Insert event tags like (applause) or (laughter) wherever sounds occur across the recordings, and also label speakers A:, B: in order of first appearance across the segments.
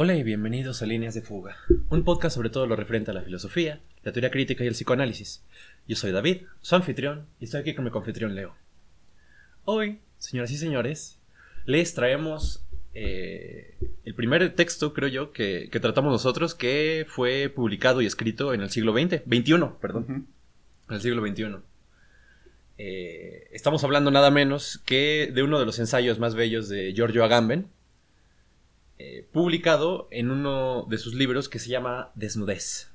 A: Hola y bienvenidos a Líneas de Fuga, un podcast sobre todo lo referente a la filosofía, la teoría crítica y el psicoanálisis. Yo soy David, su anfitrión, y estoy aquí con mi confitrión Leo. Hoy, señoras y señores, les traemos eh, el primer texto, creo yo, que, que tratamos nosotros, que fue publicado y escrito en el siglo XX, XXI, perdón, en el siglo XXI. Eh, estamos hablando nada menos que de uno de los ensayos más bellos de Giorgio Agamben, eh, publicado en uno de sus libros que se llama Desnudez.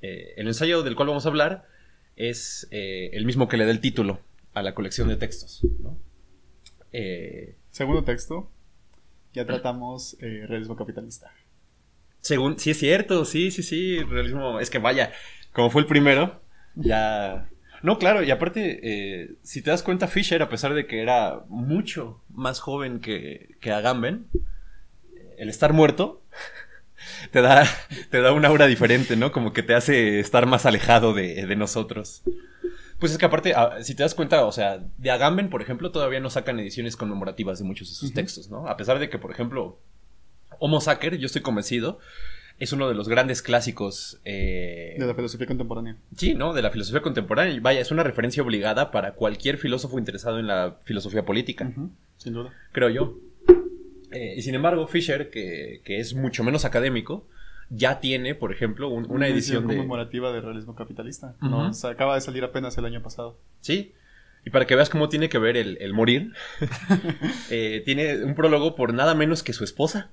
A: Eh, el ensayo del cual vamos a hablar es eh, el mismo que le da el título a la colección de textos. ¿no?
B: Segundo texto, ya tratamos realismo capitalista.
A: según, sí es cierto, sí, sí, sí, realismo, es que vaya, como fue el primero, ya... No, claro, y aparte, eh, si te das cuenta, Fisher, a pesar de que era mucho más joven que, que Agamben, el estar muerto te da, te da una aura diferente, ¿no? Como que te hace estar más alejado de, de nosotros. Pues es que aparte, a- si te das cuenta, o sea, de Agamben, por ejemplo, todavía no sacan ediciones conmemorativas de muchos de sus textos, ¿no? A pesar de que, por ejemplo, Homo Sacer, yo estoy convencido, es uno de los grandes clásicos. eh,
B: De la filosofía contemporánea.
A: Sí, ¿no? De la filosofía contemporánea. Vaya, es una referencia obligada para cualquier filósofo interesado en la filosofía política,
B: Sin duda.
A: creo yo. Eh, y sin embargo, Fisher, que, que es mucho menos académico, ya tiene, por ejemplo, un- una edición de...
B: conmemorativa de realismo capitalista. Acaba de salir apenas el año pasado.
A: Sí. Y para que veas cómo tiene que ver el, el morir, (laughs) eh, tiene un prólogo por nada menos que su esposa.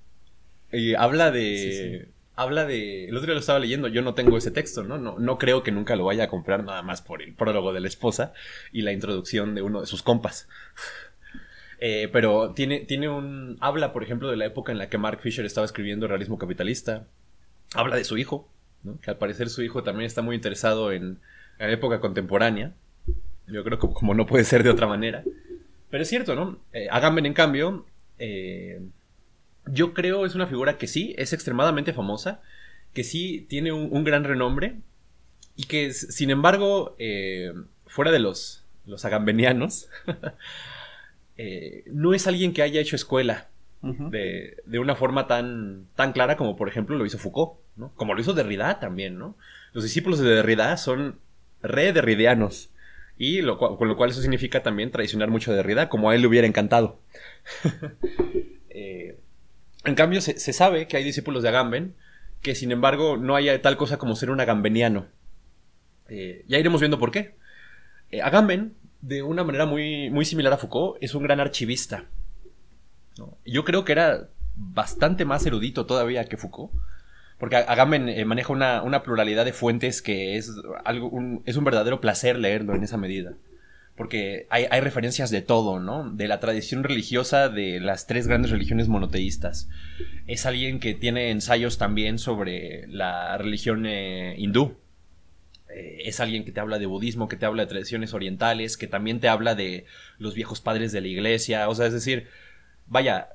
A: Y habla de...
B: Sí, sí.
A: Habla de... El otro día lo estaba leyendo, yo no tengo ese texto, ¿no? No, no creo que nunca lo vaya a comprar nada más por el prólogo de la esposa y la introducción de uno de sus compas. Eh, pero tiene, tiene un... Habla, por ejemplo, de la época en la que Mark Fisher estaba escribiendo Realismo Capitalista. Habla de su hijo, ¿no? Que al parecer su hijo también está muy interesado en, la época contemporánea. Yo creo que como no puede ser de otra manera. Pero es cierto, ¿no? Eh, Agamben, en cambio, eh, yo creo es una figura que sí, es extremadamente famosa, que sí tiene un, gran renombre y que, sin embargo, eh, fuera de los, los agambenianos, (laughs) eh, no es alguien que haya hecho escuela de, de una forma tan, tan clara como, por ejemplo, lo hizo Foucault, ¿no? Como lo hizo Derrida también, ¿no? Los discípulos de Derrida son re derridianos. Y lo con lo cual eso significa también traicionar mucho a Derrida, como a él le hubiera encantado. (laughs) Eh, en cambio, se, se sabe que hay discípulos de Agamben que, sin embargo, no haya tal cosa como ser un agambeniano. Eh, ya iremos viendo por qué. Eh, Agamben, de una manera muy, muy similar a Foucault, es un gran archivista. Yo creo que era bastante más erudito todavía que Foucault. Porque Agamben eh, maneja una, una pluralidad de fuentes que es, algo, un, es un verdadero placer leerlo en esa medida. Porque hay, hay referencias de todo, ¿no? De la tradición religiosa de las tres grandes religiones monoteístas. Es alguien que tiene ensayos también sobre la religión eh, hindú. Eh, es alguien que te habla de budismo, que te habla de tradiciones orientales, que también te habla de los viejos padres de la iglesia. O sea, es decir, vaya,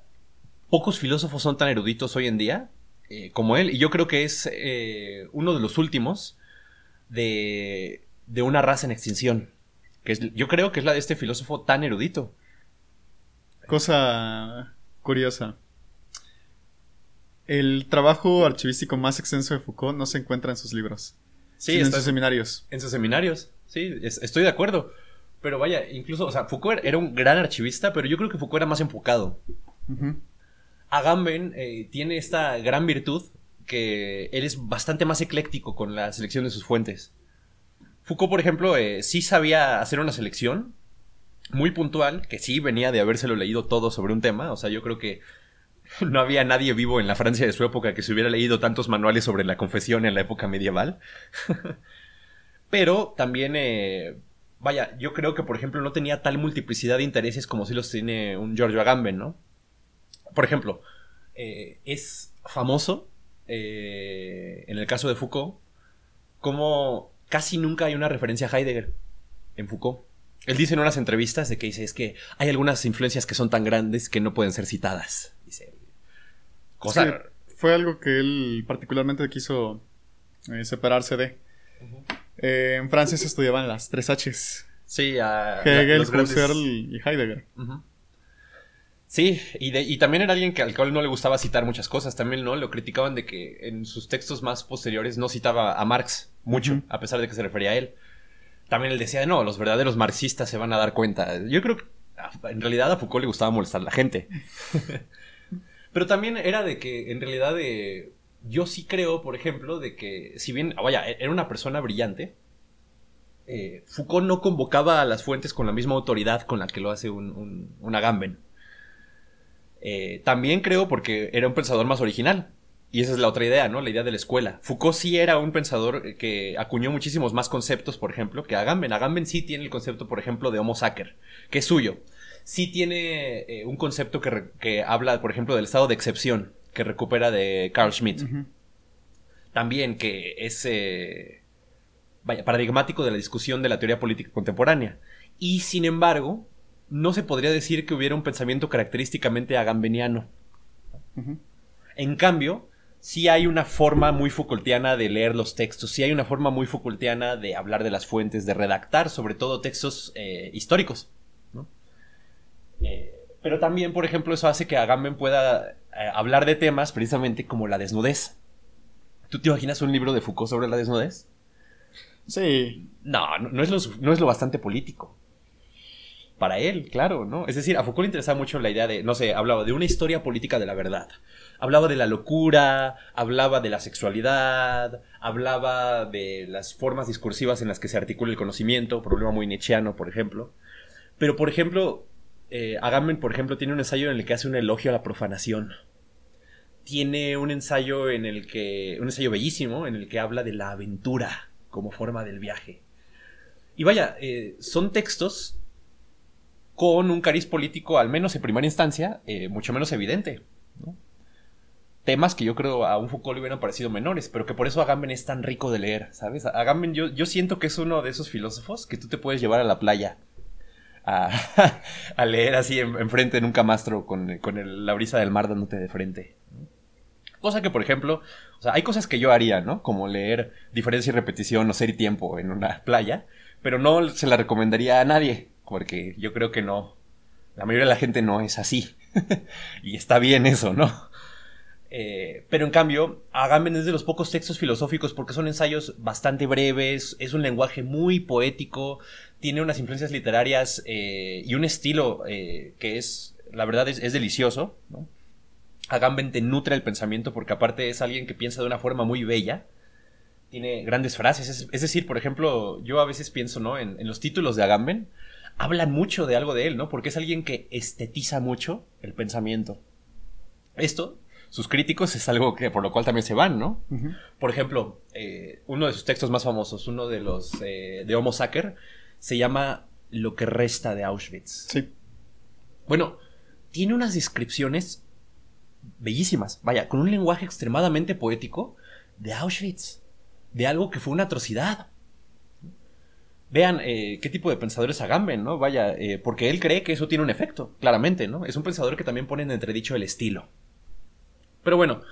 A: pocos filósofos son tan eruditos hoy en día eh, como él. Y yo creo que es eh, uno de los últimos de, de una raza en extinción. Que es, yo creo que es la de este filósofo tan erudito.
B: Cosa curiosa. El trabajo archivístico más extenso de Foucault no se encuentra en sus libros,
A: Sí,
B: sino en sus seminarios.
A: en sus seminarios. Sí, es- estoy de acuerdo. Pero vaya, incluso, o sea, Foucault era un gran archivista, pero yo creo que Foucault era más enfocado. Agamben eh, tiene esta gran virtud que él es bastante más ecléctico con la selección de sus fuentes. Foucault, por ejemplo, eh, sí sabía hacer una selección muy puntual, que sí venía de habérselo leído todo sobre un tema. O sea, yo creo que (laughs) no había nadie vivo en la Francia de su época que se hubiera leído tantos manuales sobre la confesión en la época medieval. (laughs) Pero también, eh, vaya, yo creo que, por ejemplo, no tenía tal multiplicidad de intereses como si los tiene un Giorgio Agamben, ¿no? Por ejemplo, eh, es famoso, eh, en el caso de Foucault, como casi nunca hay una referencia a Heidegger en Foucault. Él dice en unas entrevistas de que dice, es que hay algunas influencias que son tan grandes que no pueden ser citadas. Dice. Cosa...
B: Es que fue algo que él particularmente quiso eh, separarse de. Eh, en Francia se estudiaban las tres Hs.
A: Sí, a...
B: Hegel,
A: los
B: Husserl y Heidegger.
A: Sí, y, y también era alguien que al cual no le gustaba citar muchas cosas. También, ¿no? Lo criticaban de que en sus textos más posteriores no citaba a Marx mucho, a pesar de que se refería a él. También él decía, no, los verdaderos marxistas se van a dar cuenta. Yo creo que en realidad a Foucault le gustaba molestar a la gente. (laughs) Pero también era de que, en realidad, de, yo sí creo, por ejemplo, de que, si bien, vaya, era una persona brillante, eh, Foucault no convocaba a las fuentes con la misma autoridad con la que lo hace un, un, Agamben. Eh, también creo porque era un pensador más original. Y esa es la otra idea, ¿no? La idea de la escuela. Foucault sí era un pensador que acuñó muchísimos más conceptos, por ejemplo, que Agamben. Agamben sí tiene el concepto, por ejemplo, de Homo sacer, que es suyo. Sí tiene eh, un concepto que, habla, por ejemplo, del estado de excepción, que recupera de Carl Schmitt. También que es, eh, vaya, paradigmático de la discusión de la teoría política contemporánea. Y, sin embargo, no se podría decir que hubiera un pensamiento característicamente agambeniano. En cambio, sí hay una forma muy Foucaultiana de leer los textos, sí hay una forma muy Foucaultiana de hablar de las fuentes, de redactar, sobre todo textos eh, históricos. Eh, pero también, por ejemplo, eso hace que Agamben pueda eh, hablar de temas precisamente como la desnudez. ¿Tú te imaginas un libro de Foucault sobre la desnudez?
B: Sí.
A: No, no, es, lo, no es lo bastante político para él, claro, ¿no? Es decir, a Foucault le interesaba mucho la idea de, no sé, hablaba de una historia política de la verdad, hablaba de la locura, hablaba de la sexualidad, hablaba de las formas discursivas en las que se articula el conocimiento, problema muy nietzscheano, por ejemplo. Pero, por ejemplo, eh, Agamben, por ejemplo, tiene un ensayo en el que hace un elogio a la profanación. Tiene un ensayo en el que, un ensayo bellísimo, en el que habla de la aventura como forma del viaje. Y vaya, eh, son textos con un cariz político, al menos en primera instancia, eh, mucho menos evidente. Temas que yo creo a un Foucault le hubieran parecido menores, pero que por eso Agamben es tan rico de leer, ¿sabes? Agamben yo, yo siento que es uno de esos filósofos que tú te puedes llevar a la playa (laughs) a, leer así enfrente en, un camastro con, con la brisa del mar dándote de frente. Cosa que, por ejemplo, o sea, hay cosas que yo haría, ¿no? Como leer diferencia y repetición o ser y tiempo en una playa, pero no se la recomendaría a nadie porque yo creo que no, la mayoría de la gente no es así. (laughs) y está bien eso, ¿no? Eh, pero en cambio, Agamben es de los pocos textos filosóficos porque son ensayos bastante breves, es un lenguaje muy poético, tiene unas influencias literarias eh, y un estilo eh, que es, la verdad, es, delicioso. Agamben te nutre el pensamiento porque aparte es alguien que piensa de una forma muy bella tiene grandes frases. Es, decir, por ejemplo, yo a veces pienso, ¿no? En, en, los títulos de Agamben, hablan mucho de algo de él, ¿no? Porque es alguien que estetiza mucho el pensamiento. Esto, sus críticos, es algo que por lo cual también se van, ¿no? Por ejemplo, eh, uno de sus textos más famosos, uno de los eh, de Homo Sacer, se llama Lo que resta de Auschwitz.
B: Sí.
A: Bueno, tiene unas descripciones bellísimas, vaya, con un lenguaje extremadamente poético de Auschwitz, de algo que fue una atrocidad vean eh, qué tipo de pensadores Agamben, ¿no? Vaya, porque él cree que eso tiene un efecto, claramente, ¿no? Es un pensador que también pone en entredicho el estilo. Pero bueno,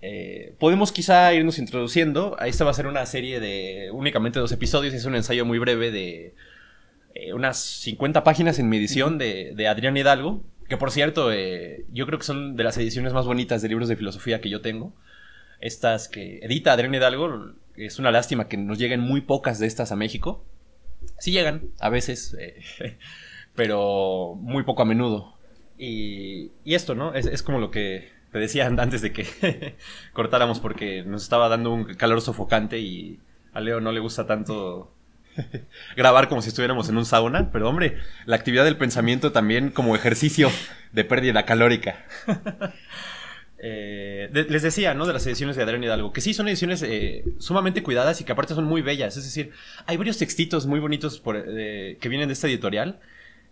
A: eh, podemos quizá irnos introduciendo. Esta va a ser una serie de únicamente dos episodios, es un ensayo muy breve de unas 50 páginas en mi edición de, de Adrián Hidalgo, que por cierto, yo creo que son de las ediciones más bonitas de libros de filosofía que yo tengo. Estas que edita Adrián Hidalgo, es una lástima que nos lleguen muy pocas de estas a México. Sí llegan, a veces, eh, (laughs) pero muy poco a menudo. Y, esto, ¿no? Es, como lo que te decía antes de que (laughs) cortáramos porque nos estaba dando un calor sofocante y a Leo no le gusta tanto (laughs) grabar como si estuviéramos en un sauna, pero hombre, la actividad del pensamiento también como ejercicio de pérdida calórica. (laughs) Eh, les decía, ¿no? De las ediciones de Adrián Hidalgo, que sí son ediciones eh, sumamente cuidadas y que aparte son muy bellas. Es decir, hay varios textitos muy bonitos que vienen de esta editorial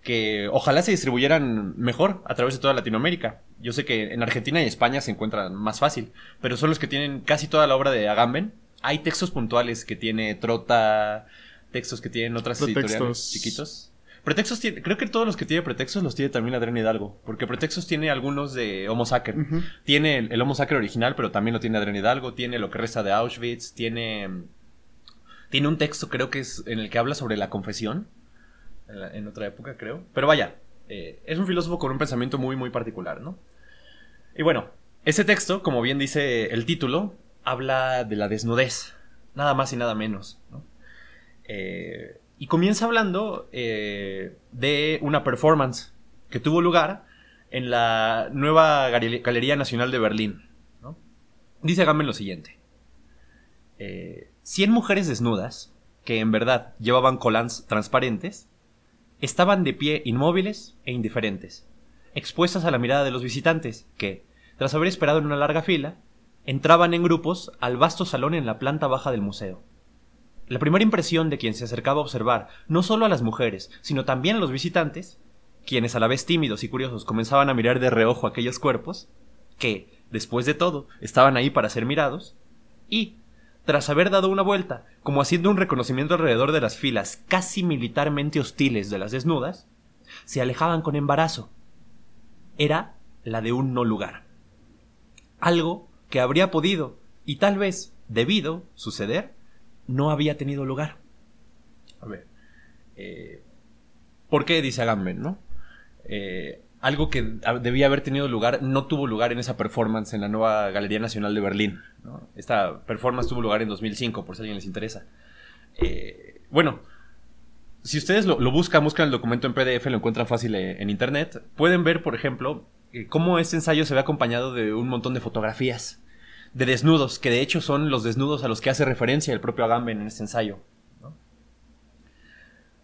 A: que ojalá se distribuyeran mejor a través de toda Latinoamérica. Yo sé que en Argentina y España se encuentran más fácil, pero son los que tienen casi toda la obra de Agamben. Hay textos puntuales que tiene Trota, textos que tienen otras editoriales chiquitos. Pretextos tiene, creo que todos los que tiene pretextos los tiene también Adrián Hidalgo, porque pretextos tiene algunos de Homo Sacer. Tiene el, Homo Sacer original, pero también lo tiene Adrián Hidalgo, tiene lo que resta de Auschwitz, tiene tiene un texto creo que es en el que habla sobre la confesión en, otra época, creo. Pero vaya, Eh, es un filósofo con un pensamiento muy, muy particular, ¿no? Y bueno, ese texto, como bien dice el título, habla de la desnudez, nada más y nada menos, ¿no? Eh, y comienza hablando eh, de una performance que tuvo lugar en la nueva Galería Nacional de Berlín. Dice Agamben lo siguiente. 100 mujeres desnudas, que en verdad llevaban colans transparentes, estaban de pie inmóviles e indiferentes, expuestas a la mirada de los visitantes, que, tras haber esperado en una larga fila, entraban en grupos al vasto salón en la planta baja del museo. La primera impresión de quien se acercaba a observar no solo a las mujeres, sino también a los visitantes, quienes a la vez tímidos y curiosos comenzaban a mirar de reojo aquellos cuerpos, que, después de todo, estaban ahí para ser mirados, y, tras haber dado una vuelta, como haciendo un reconocimiento alrededor de las filas casi militarmente hostiles de las desnudas, se alejaban con embarazo. Era la de un no lugar. Algo que habría podido, y tal vez debido, suceder, no había tenido lugar. A ver. Eh, ¿Por qué dice Agamben, no? Eh, algo que debía haber tenido lugar no tuvo lugar en esa performance en la nueva Galería Nacional de Berlín. Esta performance tuvo lugar en 2005, por si alguien les interesa. Eh, bueno, si ustedes lo, buscan, buscan el documento en PDF, lo encuentran fácil eh, en internet, pueden ver, por ejemplo, eh, cómo este ensayo se ve acompañado de un montón de fotografías, de desnudos, que de hecho son los desnudos a los que hace referencia el propio Agamben en este ensayo.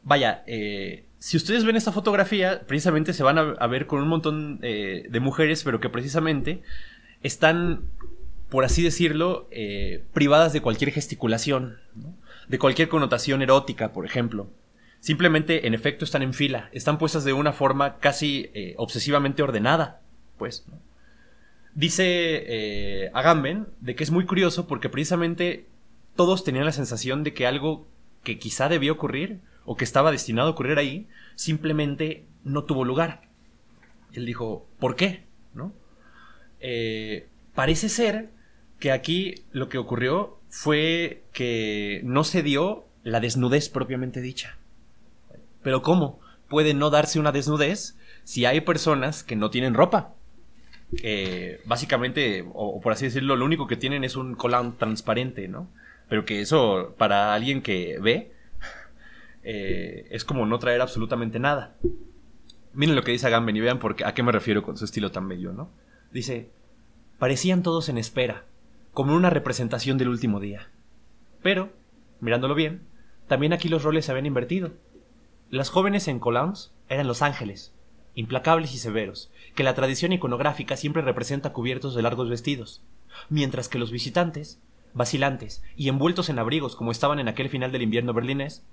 A: Vaya, eh, si ustedes ven esta fotografía, precisamente se van a, ver con un montón eh, de mujeres, pero que precisamente están, por así decirlo, eh, privadas de cualquier gesticulación, de cualquier connotación erótica, por ejemplo. Simplemente, en efecto, están en fila, están puestas de una forma casi eh, obsesivamente ordenada, pues. Dice Agamben de que es muy curioso porque precisamente todos tenían la sensación de que algo que quizá debió ocurrir o que estaba destinado a ocurrir ahí, simplemente no tuvo lugar. Él dijo, ¿por qué? ¿No? Eh, parece ser que aquí lo que ocurrió fue que no se dio la desnudez propiamente dicha. Pero ¿cómo? Puede no darse una desnudez si hay personas que no tienen ropa. Que básicamente, o, por así decirlo, lo único que tienen es un colán transparente, ¿no? Pero que eso, para alguien que ve, eh, es como no traer absolutamente nada. Miren lo que dice Agamben y vean por a qué me refiero con su estilo tan bello, ¿no? Dice, parecían todos en espera, como una representación del último día. Pero, mirándolo bien, también aquí los roles se habían invertido. Las jóvenes en Colans eran los ángeles, implacables y severos, que la tradición iconográfica siempre representa cubiertos de largos vestidos, mientras que los visitantes, vacilantes y envueltos en abrigos como estaban en aquel final del invierno berlinés,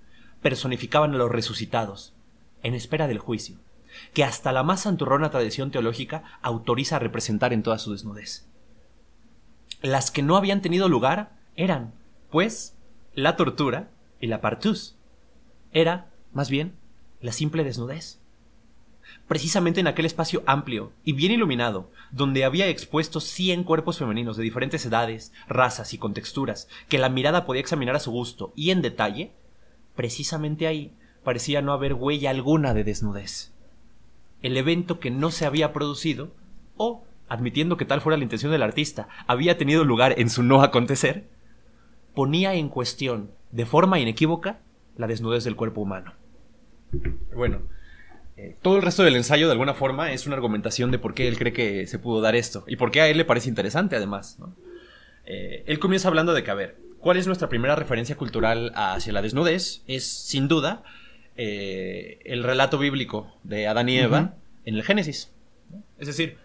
A: personificaban a los resucitados, en espera del juicio, que hasta la más santurrona tradición teológica autoriza a representar en toda su desnudez. Las que no habían tenido lugar eran, pues, la tortura y la partus. Era, más bien, la simple desnudez. Precisamente en aquel espacio amplio y bien iluminado, donde había expuestos cien cuerpos femeninos de diferentes edades, razas y contexturas, que la mirada podía examinar a su gusto y en detalle, Precisamente ahí parecía no haber huella alguna de desnudez. El evento que no se había producido, o, admitiendo que tal fuera la intención del artista, había tenido lugar en su no acontecer, ponía en cuestión, de forma inequívoca, la desnudez del cuerpo humano. Bueno, eh, todo el resto del ensayo, de alguna forma, es una argumentación de por qué él cree que se pudo dar esto y por qué a él le parece interesante, además. Eh, él comienza hablando de que, a ver, ¿Cuál es nuestra primera referencia cultural hacia la desnudez? Es, sin duda, eh, el relato bíblico de Adán y Eva en el Génesis. Es decir,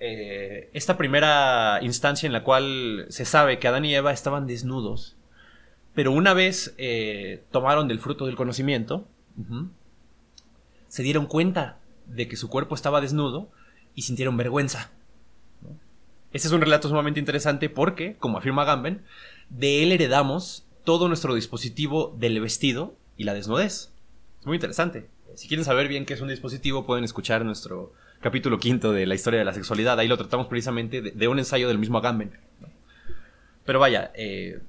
A: eh, esta primera instancia en la cual se sabe que Adán y Eva estaban desnudos, pero una vez eh, tomaron del fruto del conocimiento, se dieron cuenta de que su cuerpo estaba desnudo y sintieron vergüenza. Este es un relato sumamente interesante porque, como afirma Gamben, de él heredamos todo nuestro dispositivo del vestido y la desnudez. Es muy interesante. Si quieren saber bien qué es un dispositivo, pueden escuchar nuestro capítulo quinto de la historia de la sexualidad. Ahí lo tratamos precisamente de, un ensayo del mismo Agamben. Pero vaya, eh,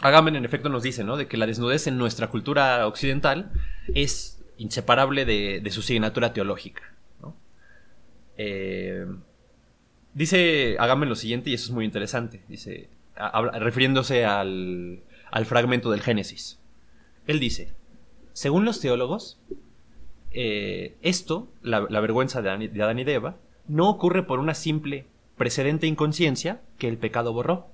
A: Agamben en efecto nos dice, ¿no? De que la desnudez en nuestra cultura occidental es inseparable de, su asignatura teológica. Eh, dice Agamben lo siguiente, y eso es muy interesante. Dice, refiriéndose al, fragmento del Génesis. Él dice, según los teólogos, eh, esto, la, vergüenza de Adán y de Eva, no ocurre por una simple precedente inconsciencia que el pecado borró.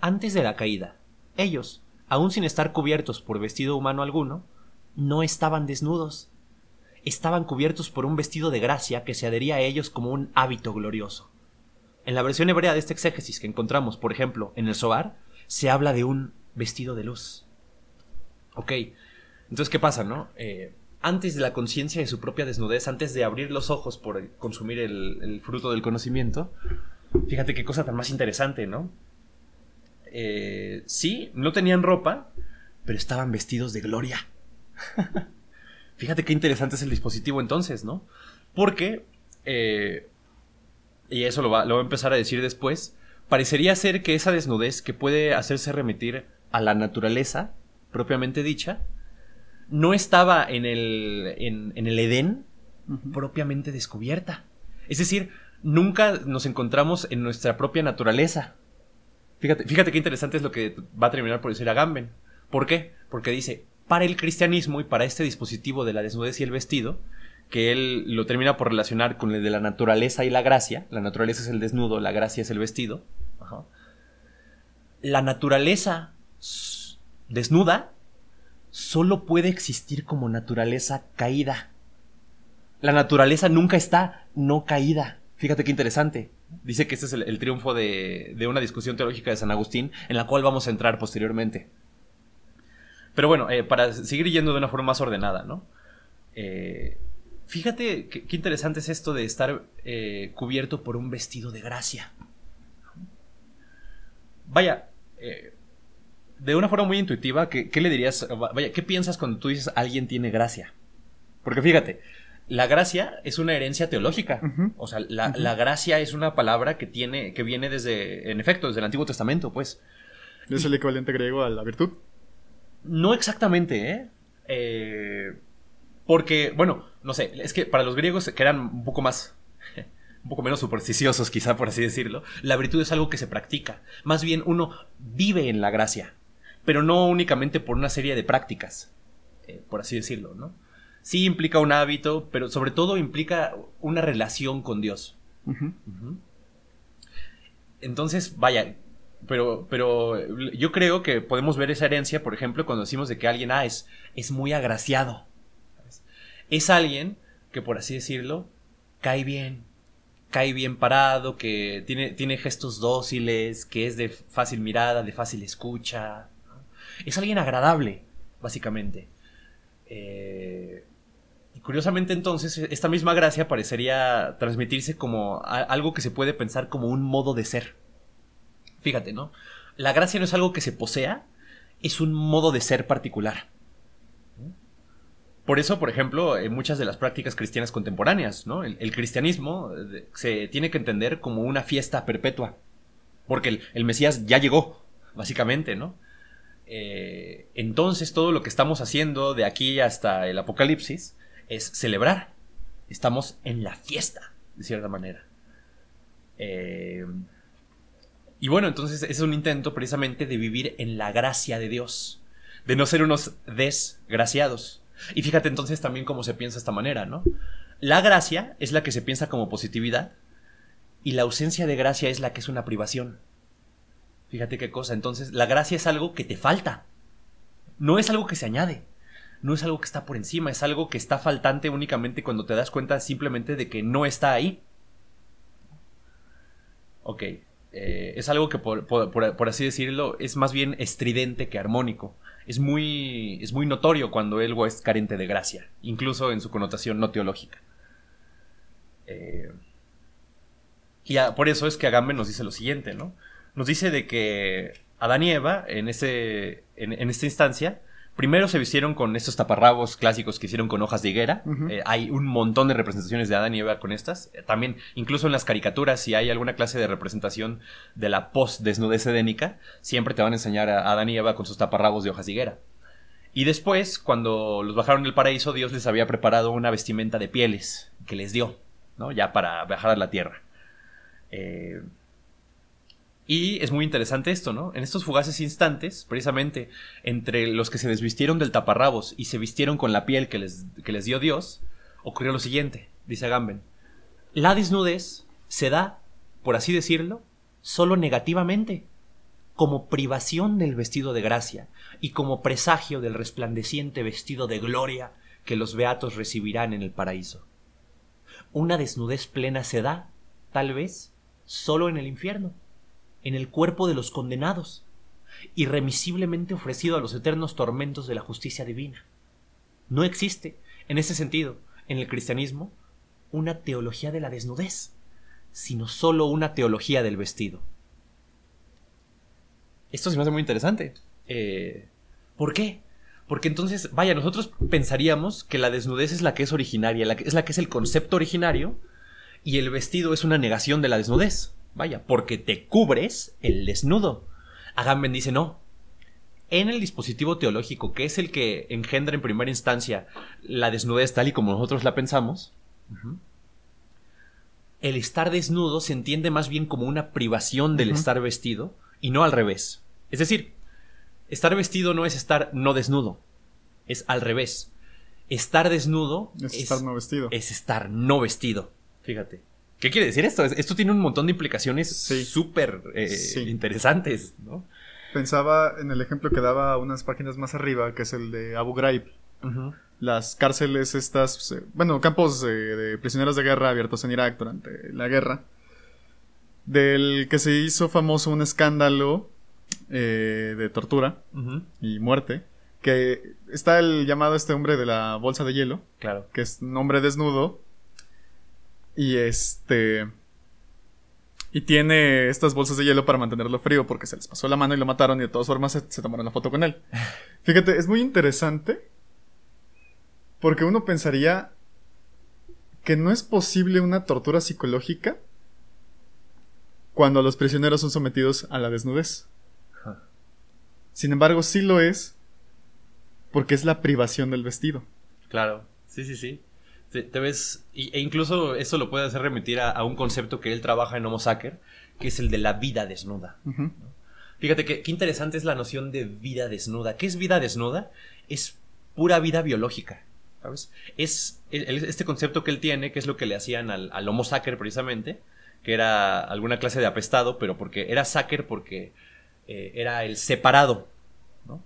A: Antes de la caída, ellos, aun sin estar cubiertos por vestido humano alguno, no estaban desnudos. Estaban cubiertos por un vestido de gracia que se adhería a ellos como un hábito glorioso. En la versión hebrea de este exégesis que encontramos, por ejemplo, en el Soar, se habla de un vestido de luz. Ok, entonces, ¿qué pasa, no? Eh, antes de la conciencia de su propia desnudez, antes de abrir los ojos por consumir el, fruto del conocimiento, fíjate qué cosa tan más interesante, ¿no? Eh, sí, no tenían ropa, pero estaban vestidos de gloria. (laughs) fíjate qué interesante es el dispositivo entonces, ¿no? Porque, eh, y eso lo va, lo va a empezar a decir después, parecería ser que esa desnudez que puede hacerse remitir a la naturaleza propiamente dicha, no estaba en el, en, el Edén propiamente descubierta. Es decir, nunca nos encontramos en nuestra propia naturaleza. Fíjate, fíjate qué interesante es lo que va a terminar por decir Agamben. ¿Por qué? Porque dice, para el cristianismo y para este dispositivo de la desnudez y el vestido, que él lo termina por relacionar con el de la naturaleza y la gracia, la naturaleza es el desnudo, la gracia es el vestido, la naturaleza desnuda solo puede existir como naturaleza caída. La naturaleza nunca está no caída. Fíjate qué interesante. Dice que este es el, triunfo de, una discusión teológica de San Agustín, en la cual vamos a entrar posteriormente. Pero bueno, eh, para seguir yendo de una forma más ordenada, ¿no? Eh, fíjate qué, interesante es esto de estar eh, cubierto por un vestido de gracia. Vaya, de una forma muy intuitiva, ¿qué, le dirías? Vaya, ¿qué piensas cuando tú dices alguien tiene gracia? Porque fíjate, la gracia es una herencia teológica. O sea, la, gracia es una palabra que tiene, que viene desde, en efecto, desde el Antiguo Testamento, pues.
B: ¿Es el equivalente griego a la virtud?
A: No exactamente, ¿eh? ¿eh? Porque, bueno, no sé, es que para los griegos que eran un poco más (laughs) un poco menos supersticiosos, quizá por así decirlo, la virtud es algo que se practica. Más bien uno vive en la gracia pero no únicamente por una serie de prácticas, eh, por así decirlo, ¿no? Sí implica un hábito, pero sobre todo implica una relación con Dios. Entonces, vaya, pero, pero yo creo que podemos ver esa herencia, por ejemplo, cuando decimos de que alguien ah, es, es muy agraciado. Es alguien que, por así decirlo, cae bien, cae bien parado, que tiene, tiene gestos dóciles, que es de fácil mirada, de fácil escucha, es alguien agradable, básicamente. Eh, y curiosamente entonces, esta misma gracia parecería transmitirse como algo que se puede pensar como un modo de ser. Fíjate, ¿no? La gracia no es algo que se posea, es un modo de ser particular. Por eso, por ejemplo, en muchas de las prácticas cristianas contemporáneas, ¿no? El, cristianismo eh, se tiene que entender como una fiesta perpetua. Porque el, Mesías ya llegó, básicamente, ¿no? Eh, entonces todo lo que estamos haciendo de aquí hasta el apocalipsis es celebrar. Estamos en la fiesta, de cierta manera. Eh, y bueno, entonces es un intento precisamente de vivir en la gracia de Dios, de no ser unos desgraciados. Y fíjate entonces también cómo se piensa esta manera, ¿no? La gracia es la que se piensa como positividad y la ausencia de gracia es la que es una privación. Fíjate qué cosa. Entonces, la gracia es algo que te falta. No es algo que se añade. No es algo que está por encima. Es algo que está faltante únicamente cuando te das cuenta simplemente de que no está ahí. Ok. Eh, es algo que, por, así decirlo, es más bien estridente que armónico. Es muy, es muy notorio cuando algo es carente de gracia, incluso en su connotación no teológica. Eh, y por eso es que Agamben nos dice lo siguiente, ¿no? nos dice de que Adán y Eva, en, ese, en, esta instancia, primero se vistieron con estos taparrabos clásicos que hicieron con hojas de higuera. Eh, hay un montón de representaciones de Adán y Eva con estas. Eh, también, incluso en las caricaturas, si hay alguna clase de representación de la post-desnudez edénica, siempre te van a enseñar a Adán y Eva con sus taparrabos de hojas de higuera. Y después, cuando los bajaron del paraíso, Dios les había preparado una vestimenta de pieles que les dio, ¿no? Ya para bajar a la tierra. Eh, y es muy interesante esto, ¿no? En estos fugaces instantes, precisamente, entre los que se desvistieron del taparrabos y se vistieron con la piel que les, que les dio Dios, ocurrió lo siguiente, dice Agamben. La desnudez se da, por así decirlo, solo negativamente como privación del vestido de gracia y como presagio del resplandeciente vestido de gloria que los beatos recibirán en el paraíso. Una desnudez plena se da, tal vez, solo en el infierno, en el cuerpo de los condenados, irremisiblemente ofrecido a los eternos tormentos de la justicia divina. No existe, en ese sentido, en el cristianismo, una teología de la desnudez, sino solo una teología del vestido. Esto se me hace muy interesante. Eh, ¿Por qué? Porque entonces, vaya, nosotros pensaríamos que la desnudez es la que es originaria, la que, es la que es el concepto originario, y el vestido es una negación de la desnudez. Vaya, porque te cubres el desnudo. Agamben dice no. En el dispositivo teológico, que es el que engendra en primera instancia la desnudez tal y como nosotros la pensamos, el estar desnudo se entiende más bien como una privación del estar vestido y no al revés. Es decir, estar vestido no es estar no desnudo, es al revés. Estar desnudo
B: es, estar no vestido.
A: Es estar no vestido. Fíjate. ¿Qué quiere decir esto? Esto tiene un montón de implicaciones súper eh, interesantes, ¿no?
B: Pensaba en el ejemplo que daba unas páginas más arriba, que es el de Abu Ghraib. Las cárceles estas, eh, bueno, campos de prisioneros de guerra abiertos en Irak durante la guerra. Del que se hizo famoso un escándalo eh, de tortura y muerte. Que está el llamado este hombre de la bolsa de hielo.
A: Claro.
B: Que es un hombre desnudo. Y este. Y tiene estas bolsas de hielo para mantenerlo frío porque se les pasó la mano y lo mataron y de todas formas se, tomaron la foto con él. (laughs) Fíjate, es muy interesante porque uno pensaría que no es posible una tortura psicológica cuando los prisioneros son sometidos a la desnudez. Sin embargo, sí lo es porque es la privación del vestido.
A: Claro, sí, sí, sí. Te, ves, e incluso eso lo puede hacer remitir a, un concepto que él trabaja en Homo Sacer, que es el de la vida desnuda. Fíjate que, qué interesante es la noción de vida desnuda. ¿Qué es vida desnuda? Es pura vida biológica. ¿Sabes? Es este concepto que él tiene, que es lo que le hacían al, al Homo Sacer precisamente, que era alguna clase de apestado, pero porque era Sacer porque eh, era el separado, ¿no?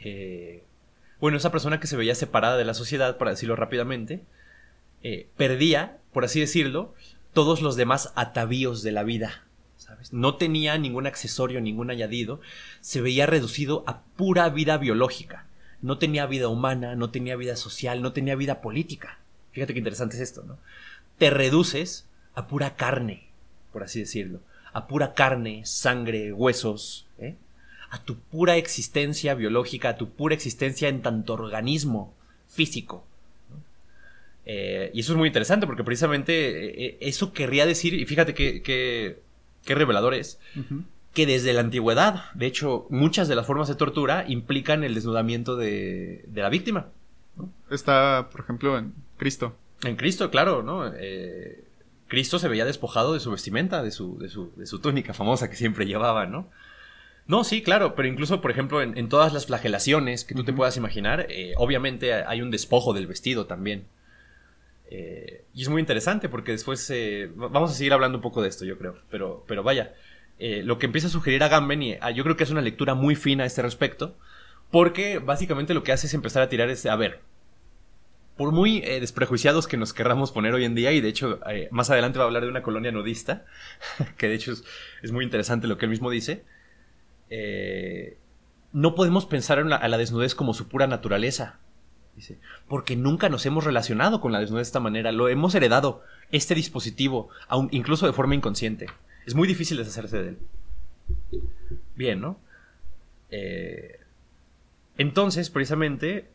A: Eh, bueno, esa persona que se veía separada de la sociedad, para decirlo rápidamente, eh, perdía, por así decirlo, todos los demás atavíos de la vida. ¿sabes? No tenía ningún accesorio, ningún añadido, se veía reducido a pura vida biológica. No tenía vida humana, no tenía vida social, no tenía vida política. Fíjate qué interesante es esto, ¿no? Te reduces a pura carne, por así decirlo a pura carne, sangre, huesos. A tu pura existencia biológica, a tu pura existencia en tanto organismo físico. Eh, y eso es muy interesante porque precisamente eh, eso querría decir, y fíjate qué que, revelador es, que desde la antigüedad, de hecho, muchas de las formas de tortura implican el desnudamiento de, de la víctima.
B: Está, por ejemplo, en Cristo.
A: En Cristo, claro, ¿no? Cristo se veía despojado de su vestimenta, de su, de su, de su túnica famosa que siempre llevaba, ¿no? No, sí, claro, pero incluso, por ejemplo, en, todas las flagelaciones que tú te puedas imaginar, eh, obviamente hay un despojo del vestido también. Eh, y es muy interesante porque después eh, vamos a seguir hablando un poco de esto, yo creo. Pero, pero vaya, lo que empieza a sugerir a Gamben, y ah, yo creo que es una lectura muy fina a este respecto, porque básicamente lo que hace es empezar a tirar ese, a ver, por muy eh, desprejuiciados que nos querramos poner hoy en día, y de hecho eh, más adelante va a hablar de una colonia nudista, (laughs) que de hecho es, muy interesante lo que él mismo dice, eh, no podemos pensar en a la desnudez como su pura naturaleza, porque nunca nos hemos relacionado con la desnudez de esta manera, lo hemos heredado, este dispositivo, incluso de forma inconsciente. Es muy difícil deshacerse de él. Bien, ¿no? entonces, precisamente,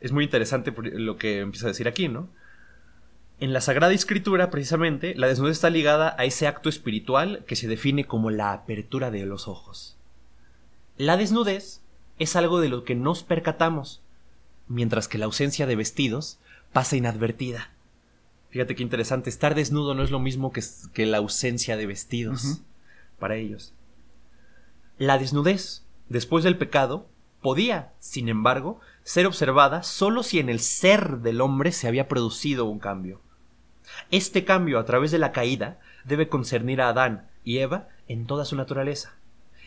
A: es muy interesante lo que empieza a decir aquí, ¿no? En la Sagrada Escritura, precisamente, la desnudez está ligada a ese acto espiritual que se define como la apertura de los ojos. La desnudez es algo de lo que nos percatamos, mientras que la ausencia de vestidos pasa inadvertida. Fíjate qué interesante, estar desnudo no es lo mismo que, que la ausencia de vestidos para ellos. La desnudez, después del pecado, podía, sin embargo, ser observada solo si en el ser del hombre se había producido un cambio. Este cambio a través de la caída debe concernir a Adán y Eva en toda su naturaleza.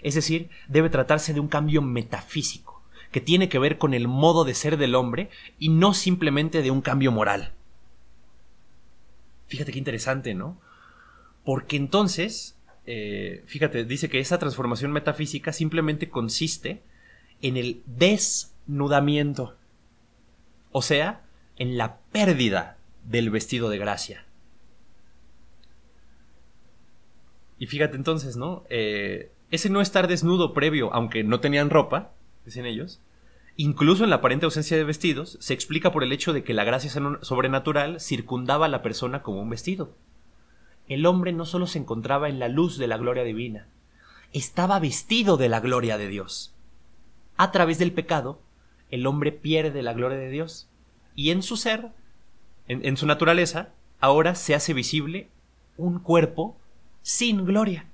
A: Es decir, debe tratarse de un cambio metafísico, que tiene que ver con el modo de ser del hombre y no simplemente de un cambio moral. Fíjate qué interesante, ¿no? Porque entonces, eh, fíjate, dice que esa transformación metafísica simplemente consiste en el desnudamiento, o sea, en la pérdida del vestido de gracia. Y fíjate entonces, ¿no? Eh, ese no estar desnudo previo, aunque no tenían ropa, dicen ellos, incluso en la aparente ausencia de vestidos, se explica por el hecho de que la gracia sobrenatural circundaba a la persona como un vestido. El hombre no solo se encontraba en la luz de la gloria divina, estaba vestido de la gloria de Dios. A través del pecado, el hombre pierde la gloria de Dios, y en su ser, en, su naturaleza, ahora se hace visible un cuerpo sin gloria.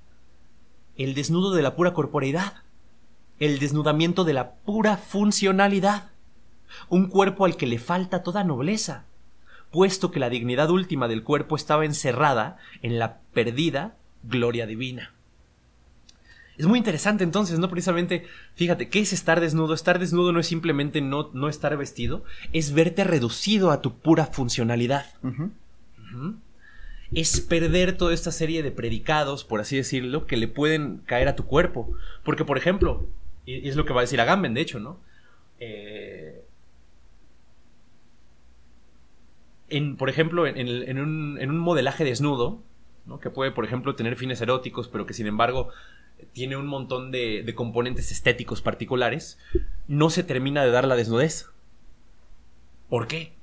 A: El desnudo de la pura corporeidad, el desnudamiento de la pura funcionalidad, un cuerpo al que le falta toda nobleza, puesto que la dignidad última del cuerpo estaba encerrada en la perdida gloria divina. Es muy interesante entonces, ¿no? Precisamente, fíjate, ¿qué es estar desnudo? Estar desnudo no es simplemente no, no estar vestido, es verte reducido a tu pura funcionalidad es perder toda esta serie de predicados, por así decirlo, que le pueden caer a tu cuerpo. Porque, por ejemplo, y es lo que va a decir Agamben, de hecho, ¿no? Eh, en, por ejemplo, en, un, modelaje desnudo, ¿no? que puede, por ejemplo, tener fines eróticos, pero que sin embargo tiene un montón de, componentes estéticos particulares, no se termina de dar la desnudez. ¿Por qué?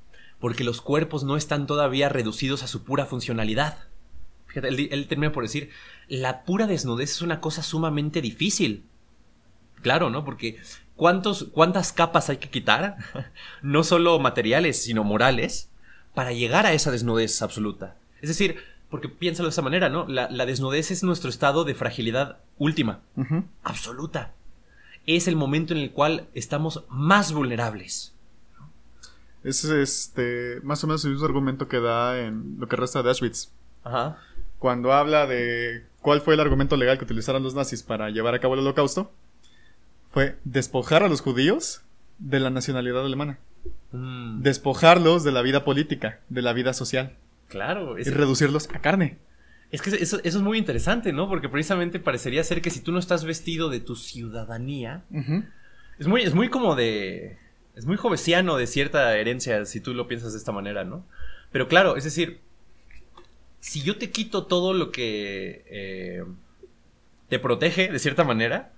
A: porque los cuerpos no están todavía reducidos a su pura funcionalidad. Fíjate, él, termina por decir, la pura desnudez es una cosa sumamente difícil. Claro, ¿no? Porque ¿cuántos, ¿cuántas capas hay que quitar? (laughs) no solo materiales, sino morales, para llegar a esa desnudez absoluta. Es decir, porque piénsalo de esa manera, ¿no? La, desnudez es nuestro estado de fragilidad última, absoluta. Es el momento en el cual estamos más vulnerables.
B: Es este, más o menos el mismo argumento que da en lo que resta de Auschwitz. Ajá. Cuando habla de cuál fue el argumento legal que utilizaron los nazis para llevar a cabo el holocausto, fue despojar a los judíos de la nacionalidad alemana. Mm. Despojarlos de la vida política, de la vida social.
A: Claro.
B: Y reducirlos a carne.
A: Es que eso, es muy interesante, ¿no? Porque precisamente parecería ser que si tú no estás vestido de tu ciudadanía, es, muy, es muy como de es muy jovesiano de cierta herencia, si tú lo piensas de esta manera, ¿no? Pero claro, es decir, si yo te quito todo lo que eh, te protege de cierta manera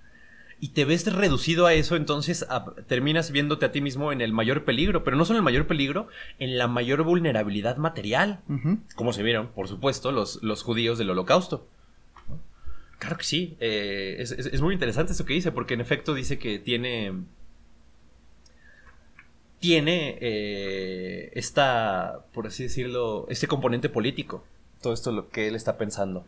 A: y te ves reducido a eso, entonces terminas viéndote a ti mismo en el mayor peligro, pero no solo en el mayor peligro, en la mayor vulnerabilidad material, como se vieron, por supuesto, los, los judíos del holocausto. Claro que sí, eh, es muy interesante eso que dice, porque en efecto dice que tiene tiene eh, esta, por así decirlo, este componente político. Todo esto es lo que él está pensando.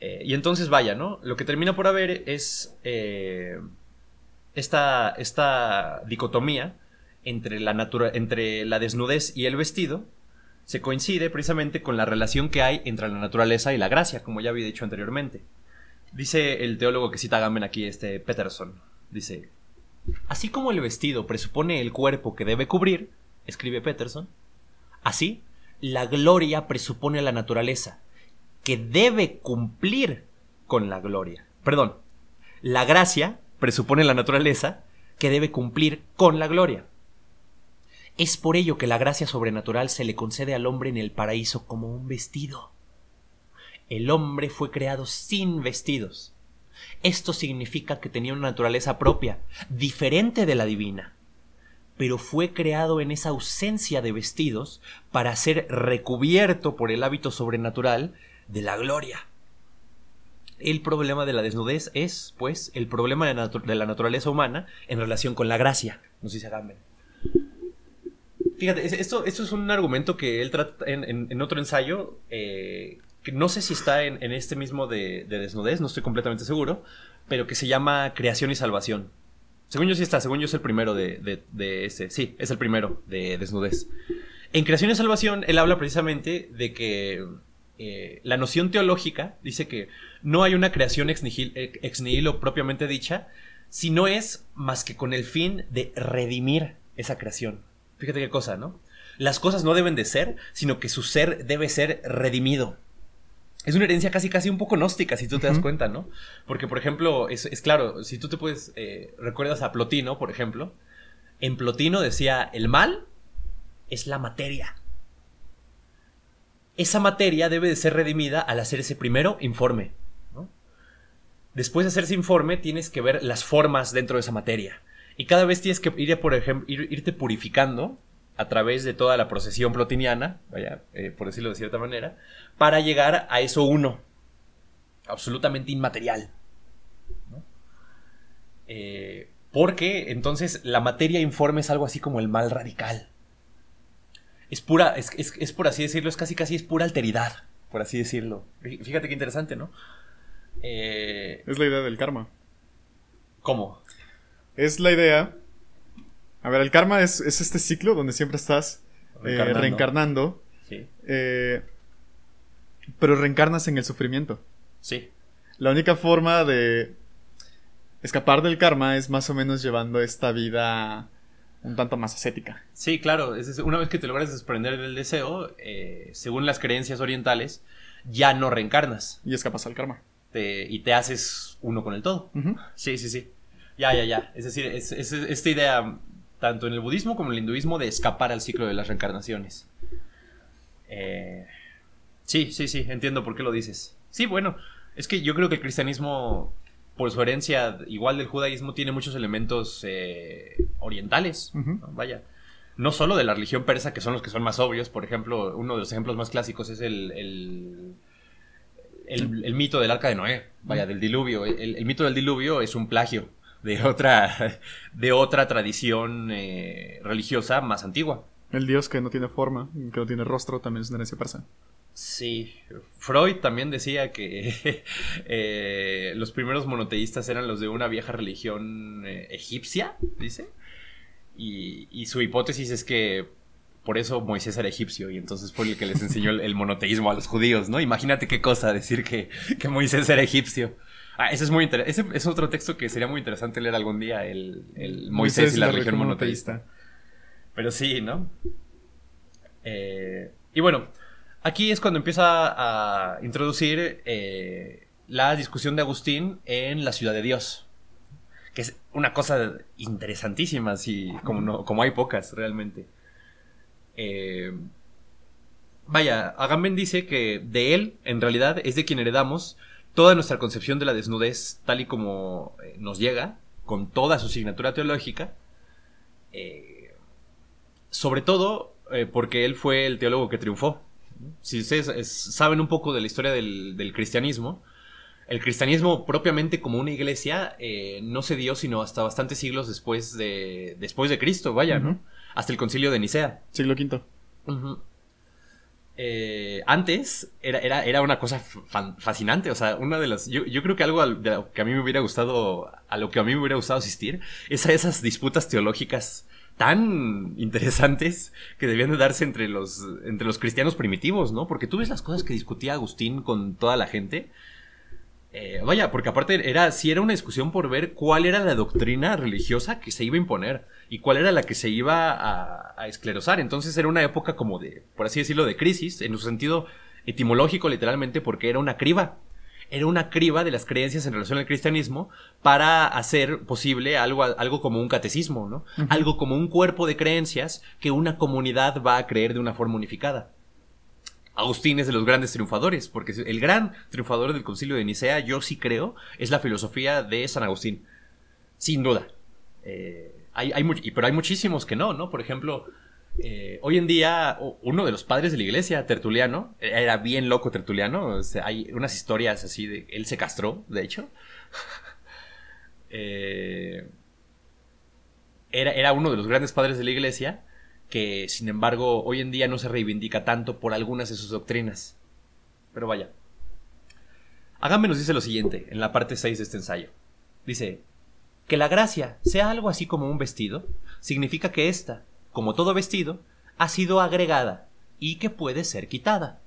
A: Eh, y entonces vaya, ¿no? Lo que termina por haber es eh, esta, esta, dicotomía entre la, entre la desnudez y el vestido. Se coincide precisamente con la relación que hay entre la naturaleza y la gracia, como ya había dicho anteriormente. Dice el teólogo que cita Gamen aquí, este Peterson. Dice, Así como el vestido presupone el cuerpo que debe cubrir, escribe Peterson, así la gloria presupone la naturaleza, que debe cumplir con la gloria. Perdón, la gracia presupone la naturaleza, que debe cumplir con la gloria. Es por ello que la gracia sobrenatural se le concede al hombre en el paraíso como un vestido. El hombre fue creado sin vestidos, esto significa que tenía una naturaleza propia, diferente de la divina, pero fue creado en esa ausencia de vestidos para ser recubierto por el hábito sobrenatural de la gloria. el problema de la desnudez es, pues, el problema de, la naturaleza humana en relación con la gracia. Nos dice Agamben. Fíjate, es- esto, esto es un argumento que él trata en, otro ensayo, eh, que no sé si está en, este mismo de, de desnudez, no estoy completamente seguro, pero que se llama Creación y Salvación. Según yo sí está, según yo es el primero de, de, de ese, sí, es el primero de desnudez. En Creación y Salvación, él habla precisamente de que eh, la noción teológica dice que no hay una creación ex, nihil- ex nihilo propiamente dicha, sino es más que con el fin de redimir esa creación. Fíjate qué cosa, ¿no? Las cosas no deben de ser, sino que su ser debe ser redimido. Es una herencia casi casi un poco gnóstica, si tú te das cuenta, ¿no? Porque, por ejemplo, es, es claro, si tú te puedes, eh, recuerdas a Plotino, por ejemplo, en Plotino decía, el mal es la materia. Esa materia debe de ser redimida al hacer ese primero informe. Después de hacer ese informe, tienes que ver las formas dentro de esa materia. Y cada vez tienes que ir, por ejemplo, ir- irte purificando a través de toda la procesión plotiniana, vaya, eh, por decirlo de cierta manera, para llegar a eso uno, absolutamente inmaterial. Eh, porque entonces la materia informe es algo así como el mal radical. Es pura, es, es- es por así decirlo, es casi casi es pura alteridad, por así decirlo. Fí- Fíjate qué interesante, ¿no? Eh,
B: Es la idea del karma.
A: ¿Cómo?
B: Es la idea. A ver, el karma es, es este ciclo donde siempre estás eh,
A: Reencarnando.
B: reencarnando.
A: Sí.
B: eh, pero reencarnas en el sufrimiento.
A: Sí.
B: La única forma de escapar del karma es más o menos llevando esta vida un tanto más ascética.
A: Sí, claro. una vez que te logras desprender del deseo, eh, según las creencias orientales, ya no reencarnas
B: Y escapas al karma.
A: te- y te haces uno con el todo. Sí, sí, sí. Ya, ya, ya. Es decir, es, es- esta idea, tanto en el budismo como en el hinduismo, de escapar al ciclo de las reencarnaciones. Eh, sí, sí, sí, entiendo por qué lo dices. Sí, bueno, es que yo creo que el cristianismo, por su herencia, igual del judaísmo, tiene muchos elementos eh, orientales. ¿no? Vaya. No solo de la religión persa, que son los que son más obvios. Por ejemplo, uno de los ejemplos más clásicos es el, el, el- el mito del arca de Noé, vaya, del diluvio. El, el mito del diluvio es un plagio de otra, de otra tradición eh, religiosa más antigua.
B: El dios que no tiene forma, que no tiene rostro, también es una herencia persa.
A: Sí, Freud también decía que (laughs) eh, los primeros monoteístas eran los de una vieja religión eh, egipcia, dice. Y, y su hipótesis es que por eso Moisés era egipcio y entonces fue el que les enseñó el, el monoteísmo a los judíos, ¿no? Imagínate qué cosa decir que, que Moisés era egipcio. Ah, ese es muy interesante. Ese es otro texto que sería muy interesante leer algún día, el, el Moisés, y la, religión monoteísta. Pero sí, ¿no? Eh, y bueno, aquí es cuando empieza a introducir eh, la discusión de Agustín en la ciudad de Dios. Que es una cosa interesantísima, así como, no, como hay pocas realmente. Eh, vaya, Agamben dice que de él, en realidad, es de quien heredamos toda nuestra concepción de la desnudez tal y como eh, nos llega, con toda su signatura teológica. Sobre todo porque él fue el teólogo que triunfó. Si ustedes es- saben un poco de la historia del, del cristianismo, el cristianismo propiamente como una iglesia eh, no se dio sino hasta bastantes siglos después de, después de Cristo, vaya, ¿no? Hasta el concilio de Nicea.
B: Siglo V.
A: Eh, antes era, era, era una cosa fan- fascinante, o sea, una de las... Yo, yo creo que algo al- de lo que a mí me hubiera gustado, a lo que a mí me hubiera gustado asistir, es a esas disputas teológicas tan interesantes que debían de darse entre los, entre los cristianos primitivos, ¿no? Porque tú ves las cosas que discutía Agustín con toda la gente. Eh, vaya, porque aparte era, sí era una discusión por ver cuál era la doctrina religiosa que se iba a imponer y cuál era la que se iba a, a esclerosar. Entonces era una época como de, por así decirlo, de crisis, en su sentido etimológico literalmente, porque era una criba. Era una criba de las creencias en relación al cristianismo para hacer posible algo, algo como un catecismo, ¿no? Algo como un cuerpo de creencias que una comunidad va a creer de una forma unificada. Agustín es de los grandes triunfadores, porque el gran triunfador del concilio de Nicea, yo sí creo, es la filosofía de San Agustín. Sin duda. Eh, hay, hay pero hay muchísimos que no, ¿no? Por ejemplo, Eh, hoy en día, uno de los padres de la iglesia, Tertuliano, era bien loco Tertuliano. hay unas historias así de. Él se castró, de hecho. (laughs) Eh, era, era uno de los grandes padres de la iglesia que, sin embargo, hoy en día no se reivindica tanto por algunas de sus doctrinas. Pero vaya. Agamben nos dice lo siguiente en la parte 6 de este ensayo. Dice, que la gracia sea algo así como un vestido, significa que ésta, como todo vestido, ha sido agregada y que puede ser quitada.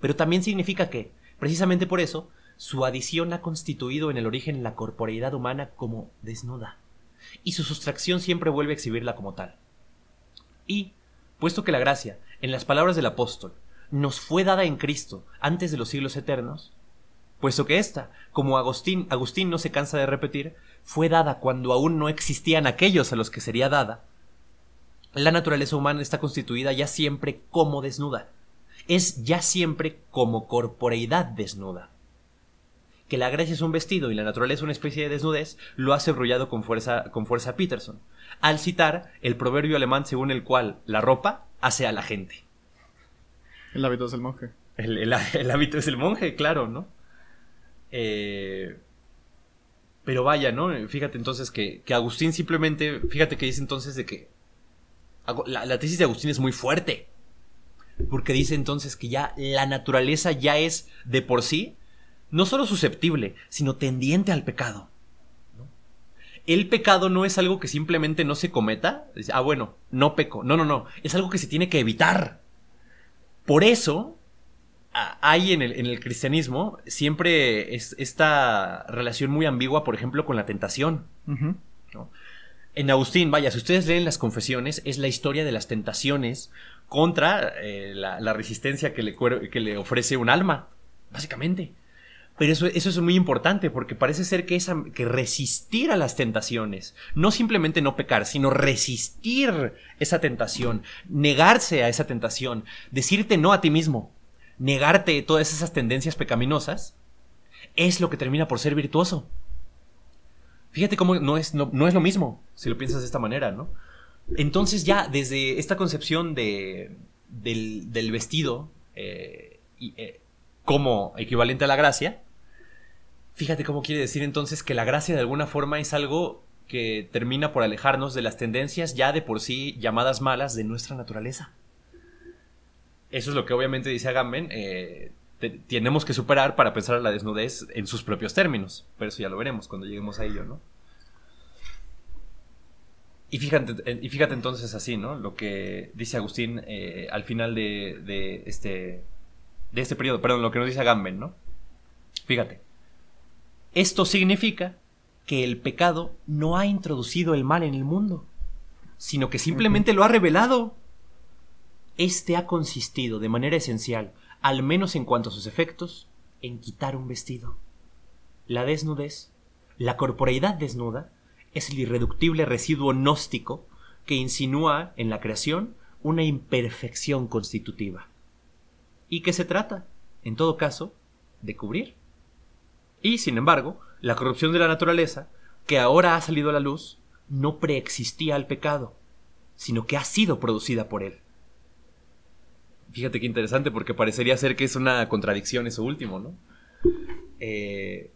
A: Pero también significa que, precisamente por eso, su adición ha constituido en el origen la corporeidad humana como desnuda, y su sustracción siempre vuelve a exhibirla como tal. Y, puesto que la gracia, en las palabras del apóstol, nos fue dada en Cristo antes de los siglos eternos, puesto que ésta, como Agustín, Agustín no se cansa de repetir, fue dada cuando aún no existían aquellos a los que sería dada, la naturaleza humana está constituida ya siempre como desnuda, es ya siempre como corporeidad desnuda. Que la gracia es un vestido y la naturaleza una especie de desnudez, lo hace brullado con fuerza, con fuerza Peterson, al citar el proverbio alemán según el cual la ropa hace a la gente.
B: El hábito es el monje.
A: El, hábito es el monje, claro, ¿no? Eh, pero vaya, ¿no? Fíjate entonces que, Agustín simplemente, fíjate que dice entonces de que la, la, tesis de Agustín es muy fuerte. Porque dice entonces que ya la naturaleza ya es de por sí no solo susceptible, sino tendiente al pecado. El pecado no es algo que simplemente no se cometa. Ah, bueno, no peco. No, no, no. Es algo que se tiene que evitar. Por eso, hay en el, cristianismo siempre es esta relación muy ambigua, por ejemplo, con la tentación. En Agustín, vaya, si ustedes leen las confesiones, es la historia de las tentaciones contra eh, la, resistencia que le, que le, ofrece un alma, básicamente. Pero eso, eso, es muy importante porque parece ser que, esa, que resistir a las tentaciones, no simplemente no pecar, sino resistir esa tentación, negarse a esa tentación, decirte no a ti mismo, negarte todas esas tendencias pecaminosas, es lo que termina por ser virtuoso. Fíjate cómo no es, no, es lo mismo, si lo piensas de esta manera, ¿no? Entonces ya desde esta concepción de, del, vestido eh, eh, como equivalente a la gracia, fíjate cómo quiere decir entonces que la gracia de alguna forma es algo que termina por alejarnos de las tendencias ya de por sí llamadas malas de nuestra naturaleza. Eso es lo que obviamente dice Agamben. Eh, tenemos que superar para pensar la desnudez en sus propios términos. Pero eso ya lo veremos cuando lleguemos a ello, ¿no? Y fíjate, y fíjate entonces así, ¿no? Lo que dice Agustín eh, al final de, este, de este periodo, perdón, lo que nos dice Agamben, ¿no? Fíjate. Esto significa que el pecado no ha introducido el mal en el mundo, sino que simplemente lo ha revelado. Este ha consistido de manera esencial, al menos en cuanto a sus efectos, en quitar un vestido. La desnudez, la corporeidad desnuda, es el irreductible residuo gnóstico que insinúa en la creación una imperfección constitutiva. ¿Y qué se trata? En todo caso, de cubrir. Y, sin embargo, la corrupción de la naturaleza, que ahora ha salido a la luz, no preexistía al pecado, sino que ha sido producida por él. Fíjate qué interesante, porque parecería ser que es una contradicción eso último, ¿no? Eh,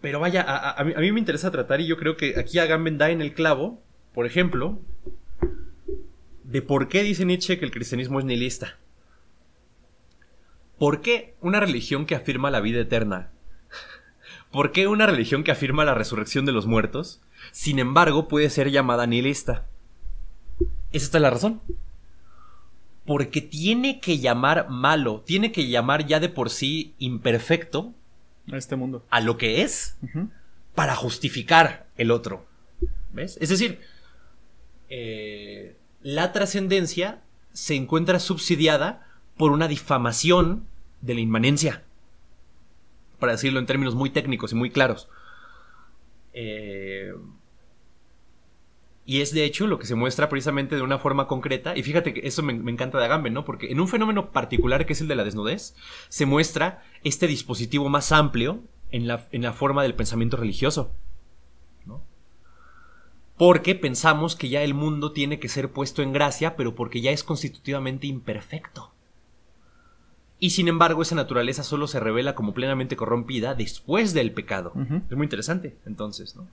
A: pero vaya, a, mí, me interesa tratar, y yo creo que aquí Agamben da en el clavo, por ejemplo, de por qué dice Nietzsche que el cristianismo es nihilista. ¿Por qué una religión que afirma la vida eterna? (laughs) ¿Por qué una religión que afirma la resurrección de los muertos, sin embargo, puede ser llamada nihilista? Esa está la razón porque tiene que llamar malo, tiene que llamar ya de por sí imperfecto
B: a este mundo,
A: a lo que es, para justificar el otro. ¿Ves? Es decir, eh, la trascendencia se encuentra subsidiada por una difamación de la inmanencia, para decirlo en términos muy técnicos y muy claros. Eh, y es de hecho lo que se muestra precisamente de una forma concreta. Y fíjate que eso me, encanta de Agamben, ¿no? Porque en un fenómeno particular que es el de la desnudez, se muestra este dispositivo más amplio en la, en la forma del pensamiento religioso. porque pensamos que ya el mundo tiene que ser puesto en gracia, pero porque ya es constitutivamente imperfecto. Y sin embargo, esa naturaleza solo se revela como plenamente corrompida después del pecado. Es muy interesante, entonces, ¿no?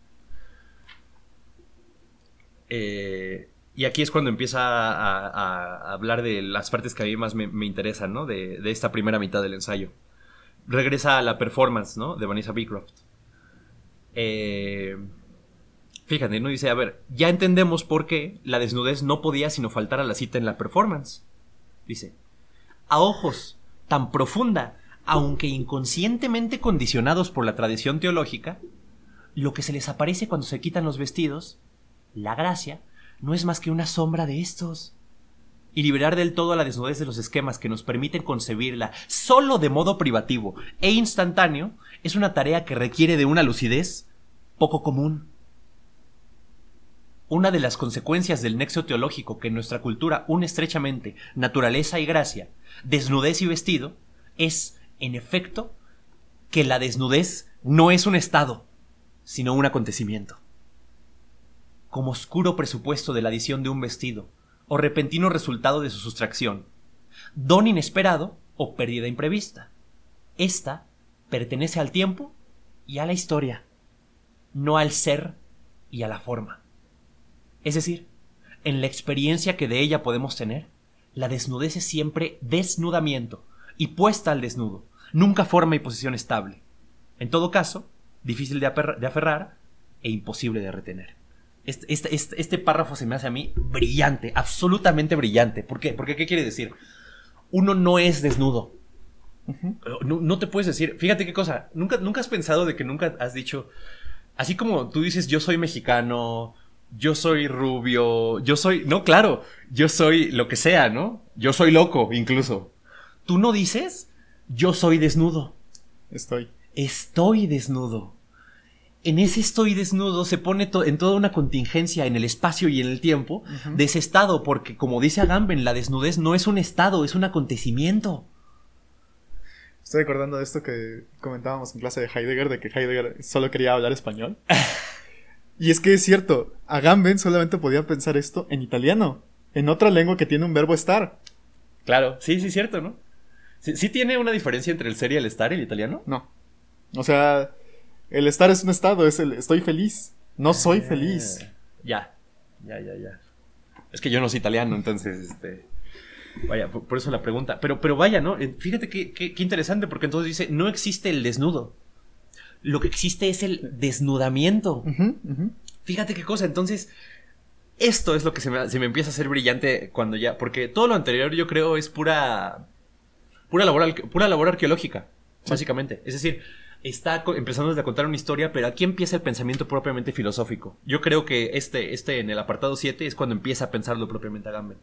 A: Eh, y aquí es cuando empieza a, hablar de las partes que a mí más me, interesan, ¿no? De, de esta primera mitad del ensayo. Regresa a la performance, ¿no? De Vanessa Beecroft. Eh, fíjate, ¿no? Dice, a ver, ya entendemos por qué la desnudez no podía sino faltar a la cita en la performance. Dice, a ojos tan profunda, aunque inconscientemente condicionados por la tradición teológica, lo que se les aparece cuando se quitan los vestidos, la gracia, no es más que una sombra de estos. Y liberar del todo a la desnudez de los esquemas que nos permiten concebirla solo de modo privativo e instantáneo es una tarea que requiere de una lucidez poco común. Una de las consecuencias del nexo teológico que en nuestra cultura une estrechamente naturaleza y gracia, desnudez y vestido, es, en efecto, que la desnudez no es un estado, sino un acontecimiento. Como oscuro presupuesto de la adición de un vestido, o repentino resultado de su sustracción, don inesperado o pérdida imprevista. Esta pertenece al tiempo y a la historia, no al ser y a la forma. Es decir, en la experiencia que de ella podemos tener, la desnudez es siempre desnudamiento y puesta al desnudo, nunca forma y posición estable. En todo caso, difícil de, aferrar e imposible de retener. Este, este- este- este párrafo se me hace a mí brillante, absolutamente brillante. ¿Por qué? Porque ¿qué quiere decir? Uno no es desnudo.
B: Ujú.
A: No, no te puedes decir, fíjate qué cosa, ¿nunca, nunca has pensado de que nunca has dicho, así como tú dices, yo soy mexicano, yo soy rubio, yo soy, no, claro, yo soy lo que sea, ¿no? Yo soy loco, incluso. Tú no dices, yo soy desnudo,
B: Estoy.
A: estoy desnudo. En ese estoy desnudo se pone to- en toda una contingencia en el espacio y en el tiempo
B: Ujú.
A: de ese estado, porque como dice Agamben, la desnudez no es un estado, es un acontecimiento.
B: Estoy acordando de esto que comentábamos en clase de Heidegger, de que Heidegger solo quería hablar español. (laughs) y es que es cierto, Agamben solamente podía pensar esto en italiano, en otra lengua que tiene un verbo estar.
A: Claro, sí, sí, cierto, ¿no? Sí, sí tiene una diferencia entre el ser y el estar, el italiano.
B: No. O sea, el estar es un estado, es el estoy feliz. No soy feliz.
A: Eh, Ya, ya, ya, ya. Es que yo no soy italiano, entonces, este... Vaya, por, por eso la pregunta. Pero, pero vaya, ¿no? Eh, Fíjate qué, qué- qué interesante, porque entonces dice, no existe el desnudo. Lo que existe es el desnudamiento. Fíjate qué cosa, entonces... Esto es lo que se me, se me empieza a hacer brillante cuando ya... Porque todo lo anterior yo creo es pura... Pura labor, pura labor arqueológica,
B: Sí.
A: básicamente. Es decir, está empezando a contar una historia, pero aquí empieza el pensamiento propiamente filosófico. Yo creo que este, este en el apartado 7 es cuando empieza a pensarlo propiamente Agamben.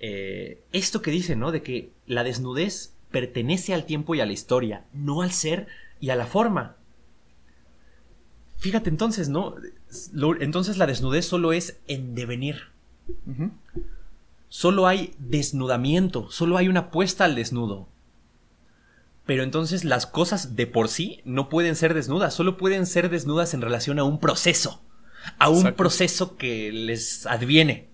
A: Eh, esto que dice, ¿no? De que la desnudez pertenece al tiempo y a la historia, no al ser y a la forma. Fíjate entonces, ¿no? Lo- entonces la desnudez solo es en devenir. Solo hay desnudamiento, solo hay una puesta al desnudo. Pero entonces las cosas de por sí no pueden ser desnudas, solo pueden ser desnudas en relación a un proceso, a un
B: Exacto.
A: proceso que les adviene,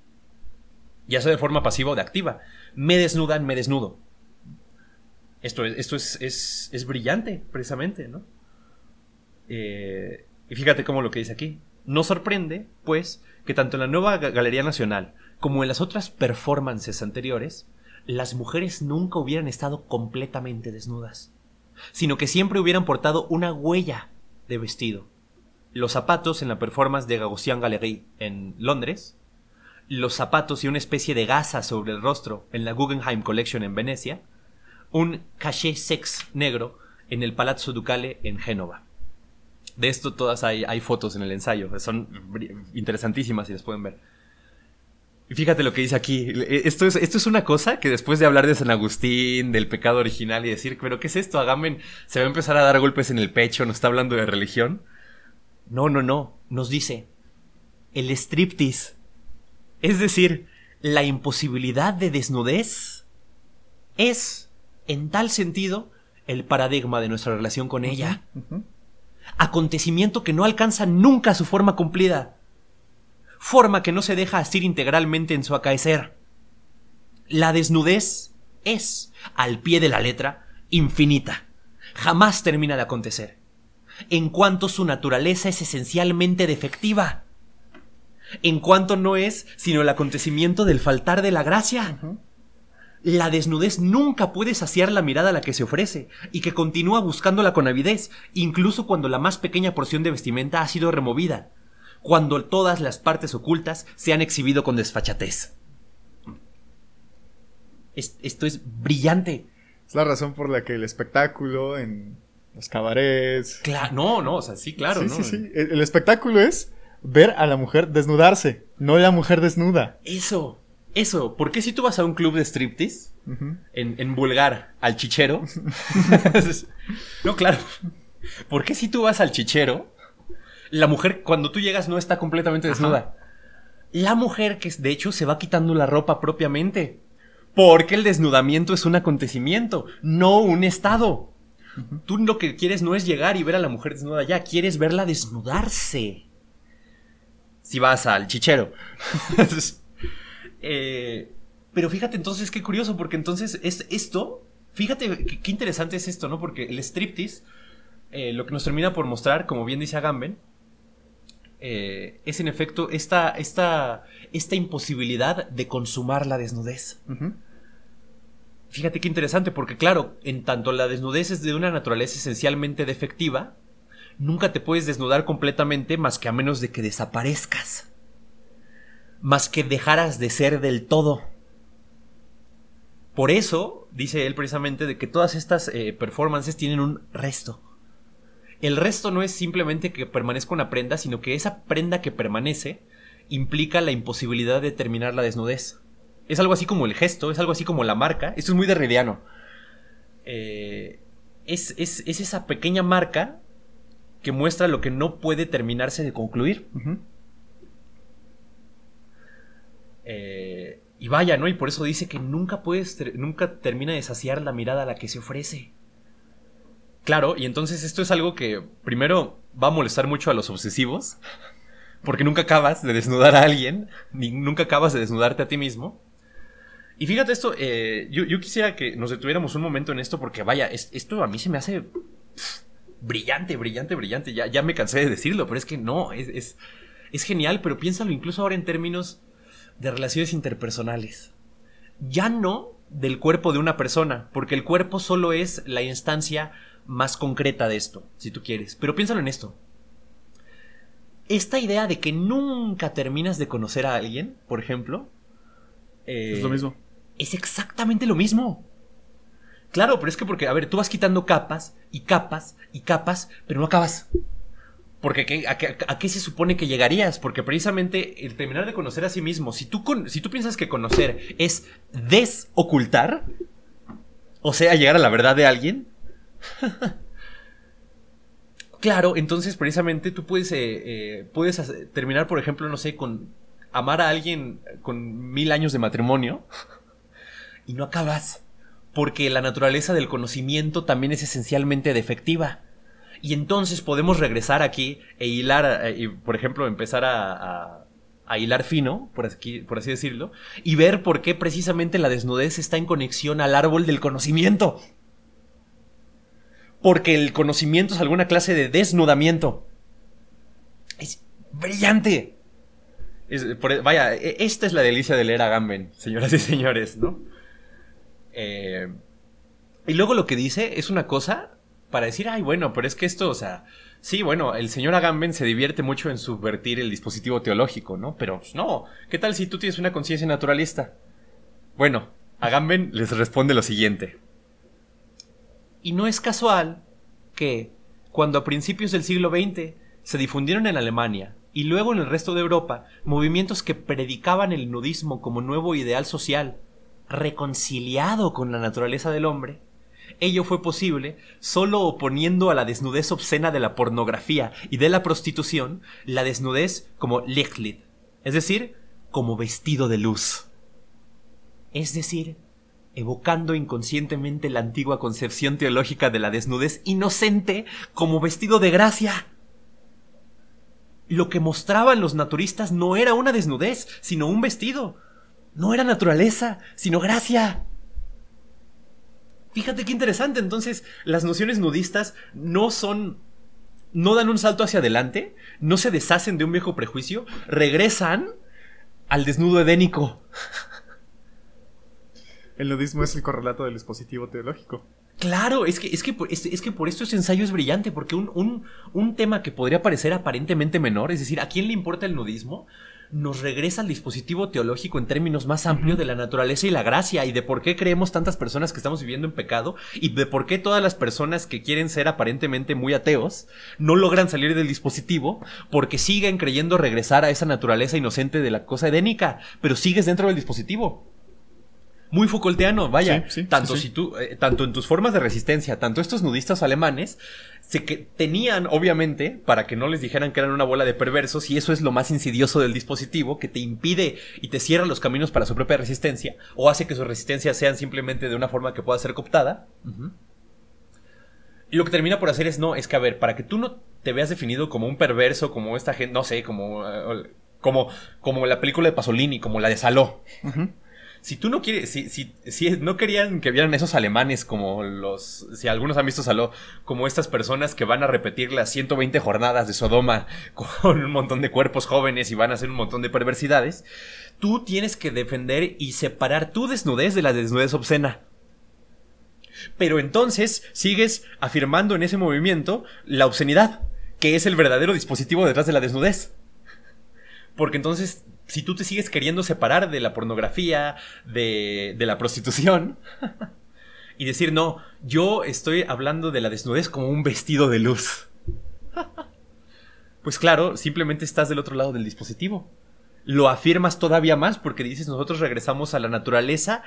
A: ya sea de forma pasiva o de activa. Me desnudan, me desnudo. Esto es, esto es, es, es brillante, precisamente, ¿no? Eh, y fíjate cómo lo que dice aquí. No sorprende, pues, que tanto en la nueva Ga- Galería Nacional como en las otras performances anteriores, las mujeres nunca hubieran estado completamente desnudas, sino que siempre hubieran portado una huella de vestido. Los zapatos en la performance de Gagosian Galerie en Londres, los zapatos y una especie de gasa sobre el rostro en la Guggenheim Collection en Venecia, un caché sex negro en el Palazzo Ducale en Génova. De esto todas hay, fotos en el ensayo, son interesantísimas si las pueden ver. Y fíjate lo que dice aquí. eh, Esto es, esto es una cosa que después de hablar de San Agustín, del pecado original y decir, pero ¿qué es esto? Agamben se va a empezar a dar golpes en el pecho, nos está hablando de religión. No, no, no. Nos dice el striptease. Es decir, la imposibilidad de desnudez es, en tal sentido, el paradigma de nuestra relación con ella acontecimiento que no alcanza nunca su forma cumplida. Forma que no se deja asir integralmente en su acaecer. La desnudez es, al pie de la letra, infinita. Jamás termina de acontecer. En cuanto su naturaleza es esencialmente defectiva. En cuanto no es sino el acontecimiento del faltar de la gracia. La desnudez nunca puede saciar la mirada a la que se ofrece, y que continúa buscándola con avidez, incluso cuando la más pequeña porción de vestimenta ha sido removida, cuando todas las partes ocultas se han exhibido con desfachatez. esto es brillante.
B: Es la razón por la que el espectáculo en los cabarets.
A: Claro, no, no, o sea, sí, claro,
B: sí, Sí, sí. el espectáculo es ver a la mujer desnudarse, no la mujer desnuda.
A: Eso. Eso, ¿por qué si tú vas a un club de striptease, en, vulgar, al chichero? (laughs) (laughs) no, claro. ¿Por qué si tú vas al chichero, la mujer cuando tú llegas no está completamente desnuda? La mujer que de hecho se va quitando la ropa propiamente. Porque el desnudamiento es un acontecimiento, no un estado. Tú lo que quieres no es llegar y ver a la mujer desnuda ya, quieres verla desnudarse. Si vas al chichero. (laughs) Eh, pero fíjate entonces qué curioso, porque entonces es esto, fíjate qué, interesante es esto, ¿no? Porque el striptease, eh, lo que nos termina por mostrar, como bien dice Agamben, eh, es en efecto esta, esta, esta imposibilidad de consumar la desnudez. Fíjate qué interesante, porque claro, en tanto la desnudez es de una naturaleza esencialmente defectiva, nunca te puedes desnudar completamente más que a menos de que desaparezcas más que dejaras de ser del todo. Por eso, dice él precisamente, de que todas estas eh, performances tienen un resto. El resto no es simplemente que permanezca una prenda, sino que esa prenda que permanece implica la imposibilidad de terminar la desnudez. Es algo así como el gesto, es algo así como la marca. Esto es muy derridiano. Eh, es, es, esa pequeña marca que muestra lo que no puede terminarse de concluir. Eh, y vaya, ¿no? Y por eso dice que nunca puedes, nunca termina de saciar la mirada a la que se ofrece. Claro, y entonces esto es algo que primero va a molestar mucho a los obsesivos, porque nunca acabas de desnudar a alguien, ni nunca acabas de desnudarte a ti mismo. Y fíjate esto, eh, yo, quisiera que nos detuviéramos un momento en esto, porque vaya, esto a mí se me hace brillante, brillante, brillante. Ya, ya me cansé de decirlo, pero es que no, es, es, es genial, pero piénsalo incluso ahora en términos de relaciones interpersonales. Ya no del cuerpo de una persona, porque el cuerpo solo es la instancia más concreta de esto, si tú quieres. Pero piénsalo en esto. Esta idea de que nunca terminas de conocer a alguien, por ejemplo,
B: es lo mismo.
A: Es exactamente lo mismo. Claro, pero es que porque, a ver, tú vas quitando capas y capas y capas, pero no acabas. Porque a, qué se supone que llegarías? Porque precisamente el terminar de conocer a sí mismo, si tú, si tú piensas que conocer es desocultar, o sea, llegar a la verdad de alguien, (laughs) claro, entonces precisamente tú puedes, eh, eh, puedes terminar, por ejemplo, no sé, con amar a alguien con mil años de matrimonio y no acabas. Porque la naturaleza del conocimiento también es esencialmente defectiva. Y entonces podemos regresar aquí e hilar, eh, por ejemplo, empezar a, a, hilar fino, por, por así decirlo, y ver por qué precisamente la desnudez está en conexión al árbol del conocimiento. Porque el conocimiento es alguna clase de desnudamiento. Es brillante. vaya, e, esta es la delicia de leer a Gamben, señoras y señores, ¿no? Eh, y luego lo que dice es una cosa para decir, ay, bueno, pero es que esto, o sea, sí, bueno, el señor Agamben se divierte mucho en subvertir el dispositivo teológico, ¿no? Pero pues, no, ¿qué tal si tú tienes una conciencia naturalista? Bueno, Agamben les responde lo siguiente. Y no es casual que, cuando a principios del siglo XX se difundieron en Alemania y luego en el resto de Europa movimientos que predicaban el nudismo como nuevo ideal social, reconciliado con la naturaleza del hombre, Ello fue posible solo oponiendo a la desnudez obscena de la pornografía y de la prostitución la desnudez como Lichtlit, es decir, como vestido de luz. Es decir, evocando inconscientemente la antigua concepción teológica de la desnudez inocente como vestido de gracia. lo que mostraban los naturistas no era una desnudez, sino un vestido. No era naturaleza, sino gracia. Fíjate qué interesante. Entonces, las nociones nudistas no son. no dan un salto hacia adelante, no se deshacen de un viejo prejuicio, regresan al desnudo edénico. (laughs)
B: El nudismo es el correlato del dispositivo teológico.
A: Claro, es que, es que, es, es que por esto ese ensayo es brillante, porque un, un, un, tema que podría parecer aparentemente menor, es decir, ¿a quién le importa el nudismo? Nos regresa al dispositivo teológico en términos más amplios de la naturaleza y la gracia, y de por qué creemos tantas personas que estamos viviendo en pecado, y de por qué todas las personas que quieren ser aparentemente muy ateos no logran salir del dispositivo, porque siguen creyendo regresar a esa naturaleza inocente de la cosa edénica, pero sigues dentro del dispositivo muy Foucaultiano, vaya.
B: Sí, sí,
A: tanto
B: sí,
A: si tú, eh, tanto en tus formas de resistencia, tanto estos nudistas alemanes, se que tenían, obviamente, para que no les dijeran que eran una bola de perversos, y eso es lo más insidioso del dispositivo, que te impide y te cierra los caminos para su propia resistencia, o hace que sus resistencias sean simplemente de una forma que pueda ser cooptada. Y lo que termina por hacer es, no, es que a ver, para que tú no te veas definido como un perverso, como esta gente, no sé, como, eh, como, como la película de Pasolini, como la de Saló. Si tú no quieres, si, si, si no querían que vieran esos alemanes como los, si algunos han visto Saló, como estas personas que van a repetir las 120 jornadas de Sodoma (laughs) con un montón de cuerpos jóvenes y van a hacer un montón de perversidades, tú tienes que defender y separar tu desnudez de la desnudez obscena. Pero entonces sigues afirmando en ese movimiento la obscenidad, que es el verdadero dispositivo detrás de la desnudez. Porque entonces, si tú te sigues queriendo separar de la pornografía, de, la prostitución, (laughs) y decir, no, yo estoy hablando de la desnudez como un vestido de luz. (laughs) Pues claro, simplemente estás del otro lado del dispositivo. Lo afirmas todavía más porque dices, nosotros regresamos a la naturaleza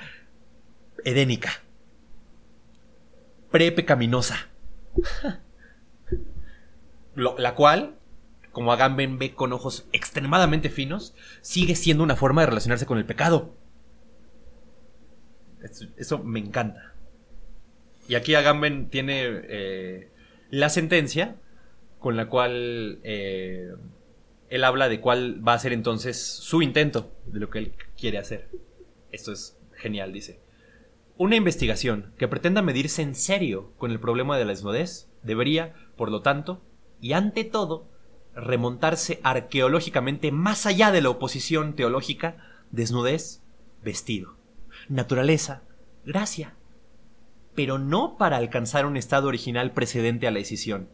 A: edénica, pre-pecaminosa. (laughs) La cual como Agamben ve con ojos extremadamente finos, sigue siendo una forma de relacionarse con el pecado. Eso, me encanta. Y aquí Agamben tiene eh, la sentencia con la cual eh, él habla de cuál va a ser entonces su intento de lo que él quiere hacer. Esto es genial, dice. Una investigación que pretenda medirse en serio con el problema de la desnudez debería, por lo tanto, y ante todo, remontarse arqueológicamente más allá de la oposición teológica, desnudez, vestido, naturaleza, gracia, pero no para alcanzar un estado original precedente a la decisión,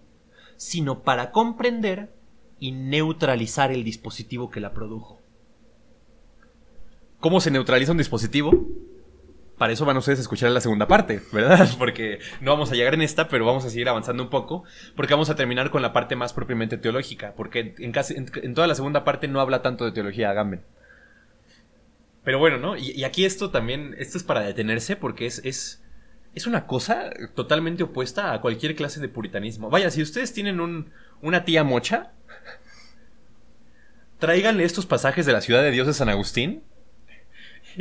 A: sino para comprender y neutralizar el dispositivo que la produjo. ¿Cómo se neutraliza un dispositivo? Para eso van ustedes a escuchar la segunda parte, ¿verdad? (laughs) Porque no vamos a llegar en esta, pero vamos a seguir avanzando un poco, porque vamos a terminar con la parte más propiamente teológica, porque en, casi, en, toda la segunda parte no habla tanto de teología Agamben. Pero bueno, ¿no? Y, aquí esto también, esto es para detenerse, porque es, es, es una cosa totalmente opuesta a cualquier clase de puritanismo. Vaya, si ustedes tienen un, una tía mocha, (laughs) tráiganle estos pasajes de la ciudad de Dios de San Agustín,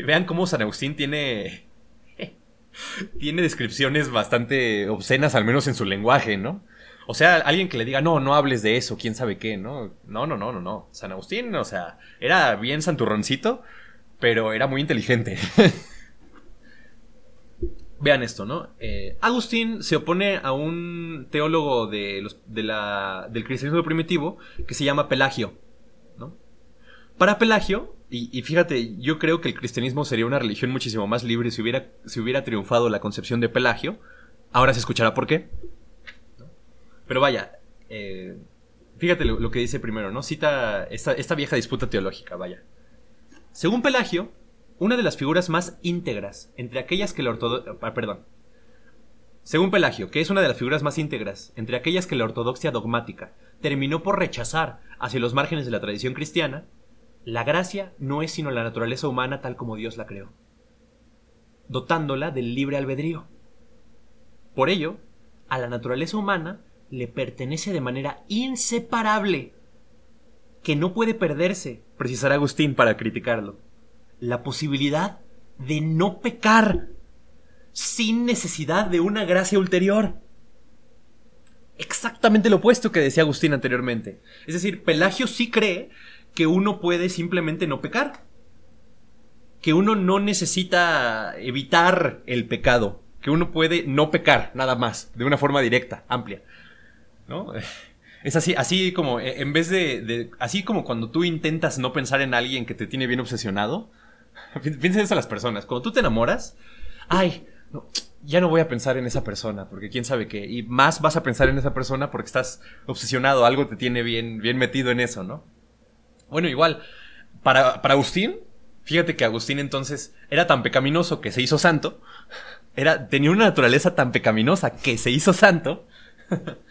A: vean cómo San Agustín tiene tiene descripciones bastante obscenas, al menos en su lenguaje, ¿no? O sea, alguien que le diga, no, no hables de eso, quién sabe qué, ¿no? No, no, no, no, no. San Agustín, o sea, era bien santurroncito, pero era muy inteligente. (laughs) Vean esto, ¿no? Eh, Agustín se opone a un teólogo de los, de la, del cristianismo primitivo que se llama Pelagio. Para Pelagio, y, fíjate, yo creo que el cristianismo sería una religión muchísimo más libre si hubiera, triunfado la concepción de Pelagio. Ahora se escuchará por qué. Pero vaya, eh, fíjate lo, lo, que dice primero, ¿no? Cita esta, esta vieja disputa teológica, vaya. Según Pelagio, una de las figuras más íntegras entre aquellas que la ortodoxia... Ah, perdón. Según Pelagio, que es una de las figuras más íntegras entre aquellas que la ortodoxia dogmática terminó por rechazar hacia los márgenes de la tradición cristiana, la gracia no es sino la naturaleza humana tal como Dios la creó, dotándola del libre albedrío. Por ello, a la naturaleza humana le pertenece de manera inseparable, que no puede perderse, precisará Agustín para criticarlo, la posibilidad de no pecar sin necesidad de una gracia ulterior. exactamente lo opuesto que decía Agustín anteriormente. Es decir, Pelagio sí cree que uno puede simplemente no pecar. Que uno no necesita evitar el pecado. Que uno puede no pecar, nada más, de una forma directa, amplia. ¿No? (laughs) Es así, así como, eh, en vez de, Así como cuando tú intentas no pensar en alguien que te tiene bien obsesionado. (laughs) Piensa eso a las personas. Cuando tú te enamoras, ay, ya no voy a pensar en esa persona, porque quién sabe qué. Y más vas a pensar en esa persona porque estás obsesionado, algo te tiene bien, bien metido en eso, ¿no? Bueno, igual, para, para Agustín, fíjate que Agustín entonces era tan pecaminoso que se hizo santo. (laughs) Era, tenía una naturaleza tan pecaminosa que se hizo santo. (laughs)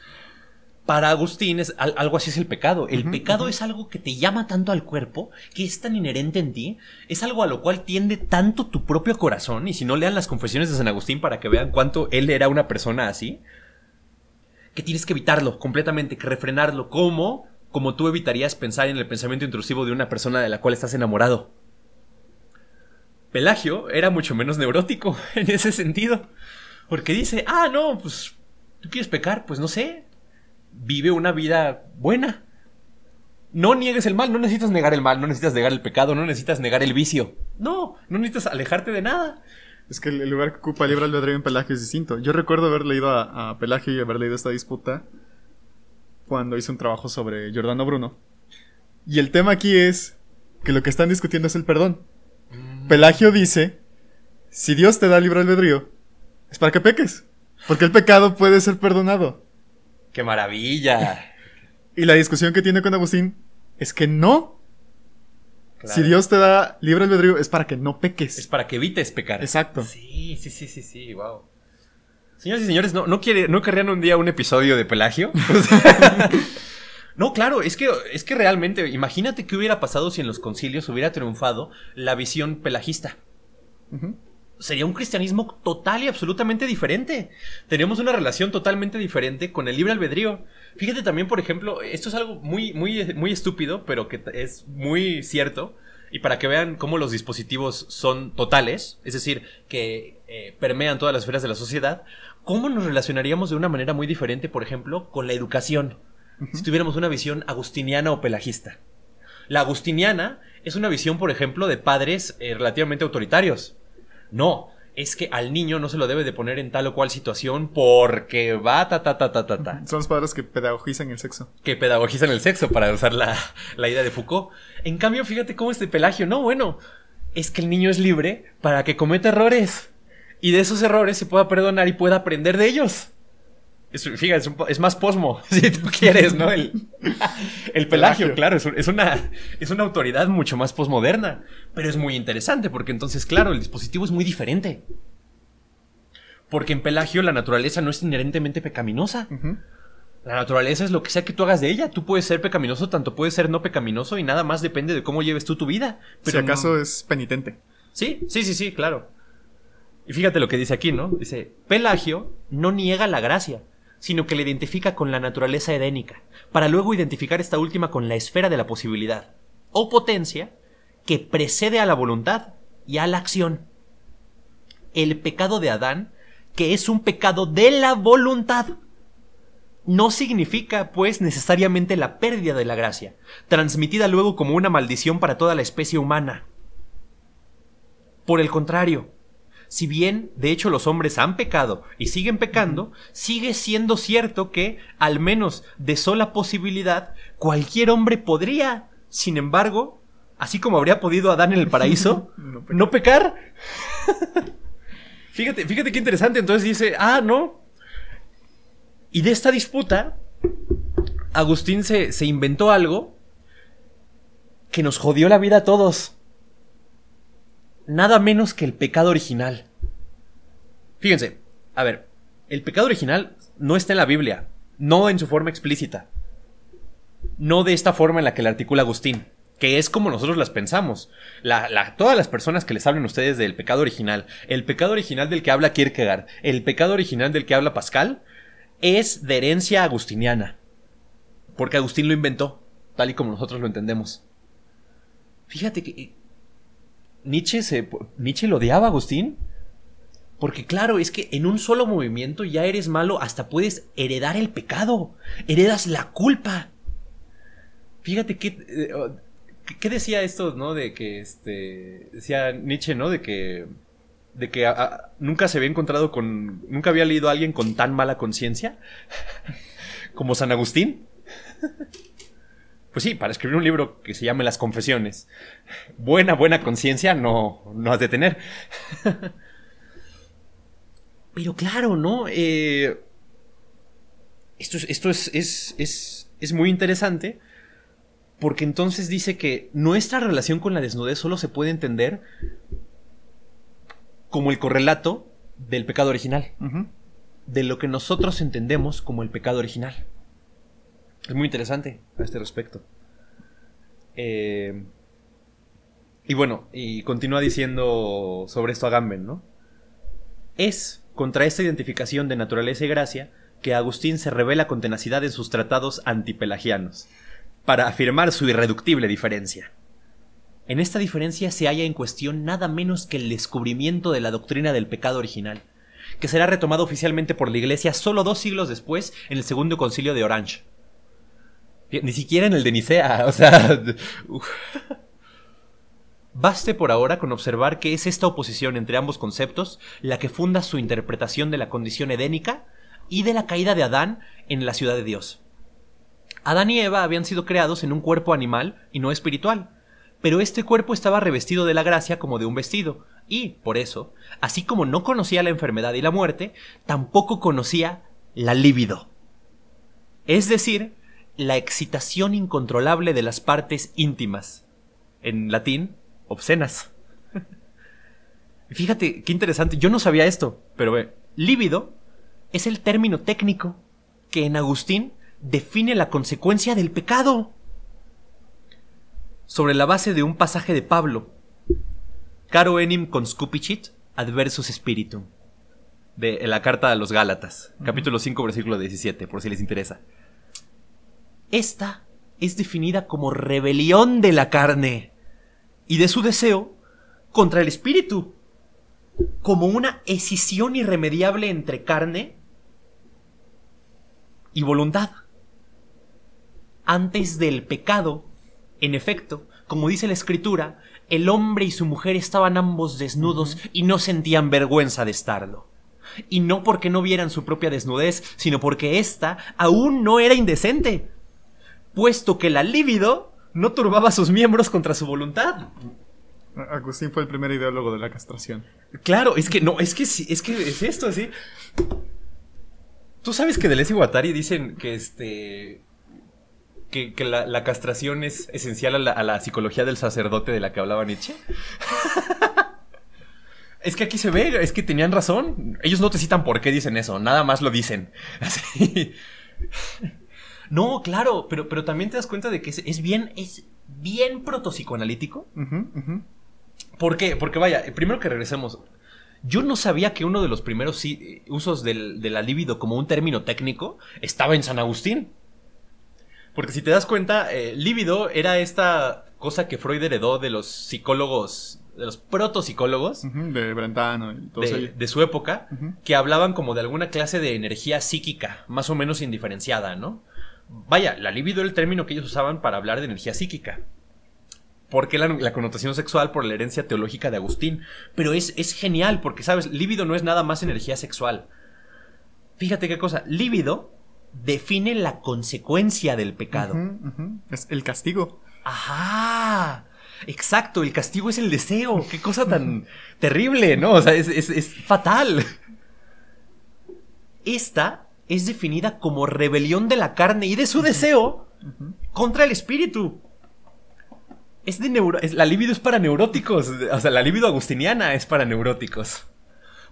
A: para Agustín es algo así es el pecado. El pecado es algo que te llama tanto al cuerpo, que es tan inherente en ti, es algo a lo cual tiende tanto tu propio corazón, y si no lean las confesiones de San Agustín para que vean cuánto él era una persona así, que tienes que evitarlo completamente, que refrenarlo, como como tú evitarías pensar en el pensamiento intrusivo de una persona de la cual estás enamorado. Pelagio era mucho menos neurótico (laughs) en ese sentido, porque dice, ah, no, pues, ¿tú quieres pecar? Pues no sé, vive una vida buena. No niegues el mal, no necesitas negar el mal, no necesitas negar el pecado, no necesitas negar el vicio. No, no necesitas alejarte de nada.
B: Es que el lugar que ocupa libre albedrío en Pelagio es distinto. Yo recuerdo haber leído a, Pelagio y haber leído esta disputa cuando hice un trabajo sobre Giordano Bruno. Y el tema aquí es que lo que están discutiendo es el perdón. Mm. Pelagio dice, si Dios te da libre albedrío, es para que peques. Porque el pecado puede ser perdonado.
A: ¡Qué maravilla!
B: y la discusión que tiene con Agustín es que no. Si Dios te da libre albedrío, es para que no peques.
A: Es para que evites pecar.
B: Exacto.
A: Sí, sí, sí, sí, sí, wow. Señoras y señores, ¿no, no, quiere, ¿no querrían un día un episodio de Pelagio? (laughs) no, claro, es que, es que realmente, imagínate qué hubiera pasado si en los concilios hubiera triunfado la visión pelagista sería un cristianismo total y absolutamente diferente. Tenemos una relación totalmente diferente con el libre albedrío. Fíjate también, por ejemplo, esto es algo muy, muy, muy estúpido, pero que es muy cierto. Y para que vean cómo los dispositivos son totales, es decir, que eh, permean todas las esferas de la sociedad, ¿cómo nos relacionaríamos de una manera muy diferente, por ejemplo, con la educación? Si tuviéramos una visión agustiniana o pelagista. La agustiniana es una visión, por ejemplo, de padres eh, relativamente autoritarios no, es que al niño no se lo debe de poner en tal o cual situación porque va ta ta ta ta ta ta.
B: Son los padres que pedagogizan el sexo.
A: Que pedagogizan el sexo para usar la, la idea de Foucault. En cambio, fíjate cómo este Pelagio, no, bueno, es que el niño es libre para que cometa errores. Y de esos errores se pueda perdonar y pueda aprender de ellos. Es, fíjate, es, más posmo, (laughs) si tú quieres, ¿no? El, (laughs) el pelagio, claro, es, una, es una autoridad mucho más posmoderna, pero es muy interesante porque entonces, claro, el dispositivo es muy diferente. Porque en pelagio la naturaleza no es inherentemente pecaminosa. La naturaleza es lo que sea que tú hagas de ella. Tú puedes ser pecaminoso, tanto puedes ser no pecaminoso y nada más depende de cómo lleves tú tu vida.
B: Pero si acaso es penitente.
A: Sí, sí, sí, sí, claro. Y fíjate lo que dice aquí, ¿no? Dice, Pelagio no niega la gracia, sino que la identifica con la naturaleza edénica, para luego identificar esta última con la esfera de la posibilidad, o potencia, que precede a la voluntad y a la acción. El pecado de Adán, que es un pecado de la voluntad, no significa, pues, necesariamente la pérdida de la gracia, transmitida luego como una maldición para toda la especie humana. Por el contrario, si bien de hecho los hombres han pecado y siguen pecando, sigue siendo cierto que, al menos de sola posibilidad, cualquier hombre podría, sin embargo, así como habría podido Adán en el paraíso, (laughs) no pecar. (laughs) fíjate, fíjate qué interesante. Entonces dice, ah, no. Y de esta disputa, Agustín se, se inventó algo que nos jodió la vida a todos nada menos que el pecado original. Fíjense, a ver, el pecado original no está en la Biblia, no en su forma explícita, no de esta forma en la que la articula Agustín, que es como nosotros las pensamos. todas las personas que les hablen ustedes del pecado original, el pecado original del que habla Kierkegaard, el pecado original del que habla Pascal, es de herencia agustiniana, porque Agustín lo inventó, tal y como nosotros lo entendemos. Fíjate que Nietzsche, Nietzsche lo odiaba Agustín Porque claro, es que en un solo movimiento ya eres malo, hasta puedes heredar el pecado, heredas la culpa. Fíjate qué, eh, qué decía esto, ¿no? De que, este, decía Nietzsche, ¿no? De que, de que nunca se había encontrado con, nunca había leído a alguien con tan mala conciencia (laughs) como San Agustín. Pues sí, para escribir un libro que se llame Las Confesiones. Buena, buena conciencia no, no has de tener. (laughs) Pero claro, ¿no? Eh, esto, es, esto es, es, es, muy interesante porque entonces dice que nuestra relación con la desnudez solo se puede entender como el correlato del pecado original. De lo que nosotros entendemos como el pecado original. Es muy interesante a este respecto. Eh, y bueno, y continúa diciendo sobre esto Agamben, ¿no? Es contra esta identificación de naturaleza y gracia que Agustín se revela con tenacidad en sus tratados antipelagianos, para afirmar su irreductible diferencia. En esta diferencia se halla en cuestión nada menos que el descubrimiento de la doctrina del pecado original, que será retomado oficialmente por la Iglesia solo dos siglos después en el Segundo Concilio de Orange. Ni siquiera en el de Nicea, (laughs) o sea... Baste por ahora con observar que es esta oposición entre ambos conceptos la que funda su interpretación de la condición edénica y de la caída de Adán en la ciudad de Dios. Adán y Eva habían sido creados en un cuerpo animal y no espiritual, pero este cuerpo estaba revestido de la gracia como de un vestido, y, por eso, así como no conocía la enfermedad y la muerte, tampoco conocía la libido. Es decir, la excitación incontrolable de las partes íntimas. En latín, obscenas. (laughs) Fíjate, qué interesante. Yo no sabía esto, pero ve, líbido es el término técnico que en Agustín define la consecuencia del pecado. Sobre la base de un pasaje de Pablo, Caro enim conscupicit adversus spiritum, de la carta a los Gálatas, capítulo 5, versículo 17, por si les interesa. Esta es definida como rebelión de la carne y de su deseo contra el espíritu, como una escisión irremediable entre carne y voluntad. Antes del pecado, en efecto, como dice la escritura, el hombre y su mujer estaban ambos desnudos y no sentían vergüenza de estarlo. Y no porque no vieran su propia desnudez, sino porque ésta aún no era indecente, puesto que la libido no turbaba sus miembros contra su voluntad.
B: Agustín fue el primer ideólogo de la castración.
A: Claro, es que no, es que es que es esto así. Tú sabes que Deleuze y Guattari dicen que este que, la, castración es esencial a la, a la, psicología del sacerdote de la que hablaba Nietzsche. (laughs) es que aquí se ve, es que tenían razón. Ellos no te citan por qué dicen eso, nada más lo dicen. (laughs) Así. No, claro, pero, pero también te das cuenta de que es, bien, es bien protopsicoanalítico. ¿Por qué? Porque vaya, primero que regresemos. Yo no sabía que uno de los primeros usos del, de la libido como un término técnico estaba en San Agustín. Porque si te das cuenta, eh, líbido era esta cosa que Freud heredó de los psicólogos, de los protopsicólogos.
B: de Brentano y todo
A: de, de, su época, que hablaban como de alguna clase de energía psíquica, más o menos indiferenciada, ¿no? Vaya, la libido era el término que ellos usaban para hablar de energía psíquica. Porque la, la connotación sexual por la herencia teológica de Agustín. Pero es, es genial, porque, ¿sabes? Líbido no es nada más energía sexual. Fíjate qué cosa. Líbido define la consecuencia del pecado.
B: Es el castigo.
A: Ajá. Exacto, el castigo es el deseo. Qué cosa tan terrible, ¿no? O sea, es, es fatal. Esta es definida como rebelión de la carne y de su deseo contra el espíritu. Es de neuro la libido es para neuróticos, o sea, la libido agustiniana es para neuróticos.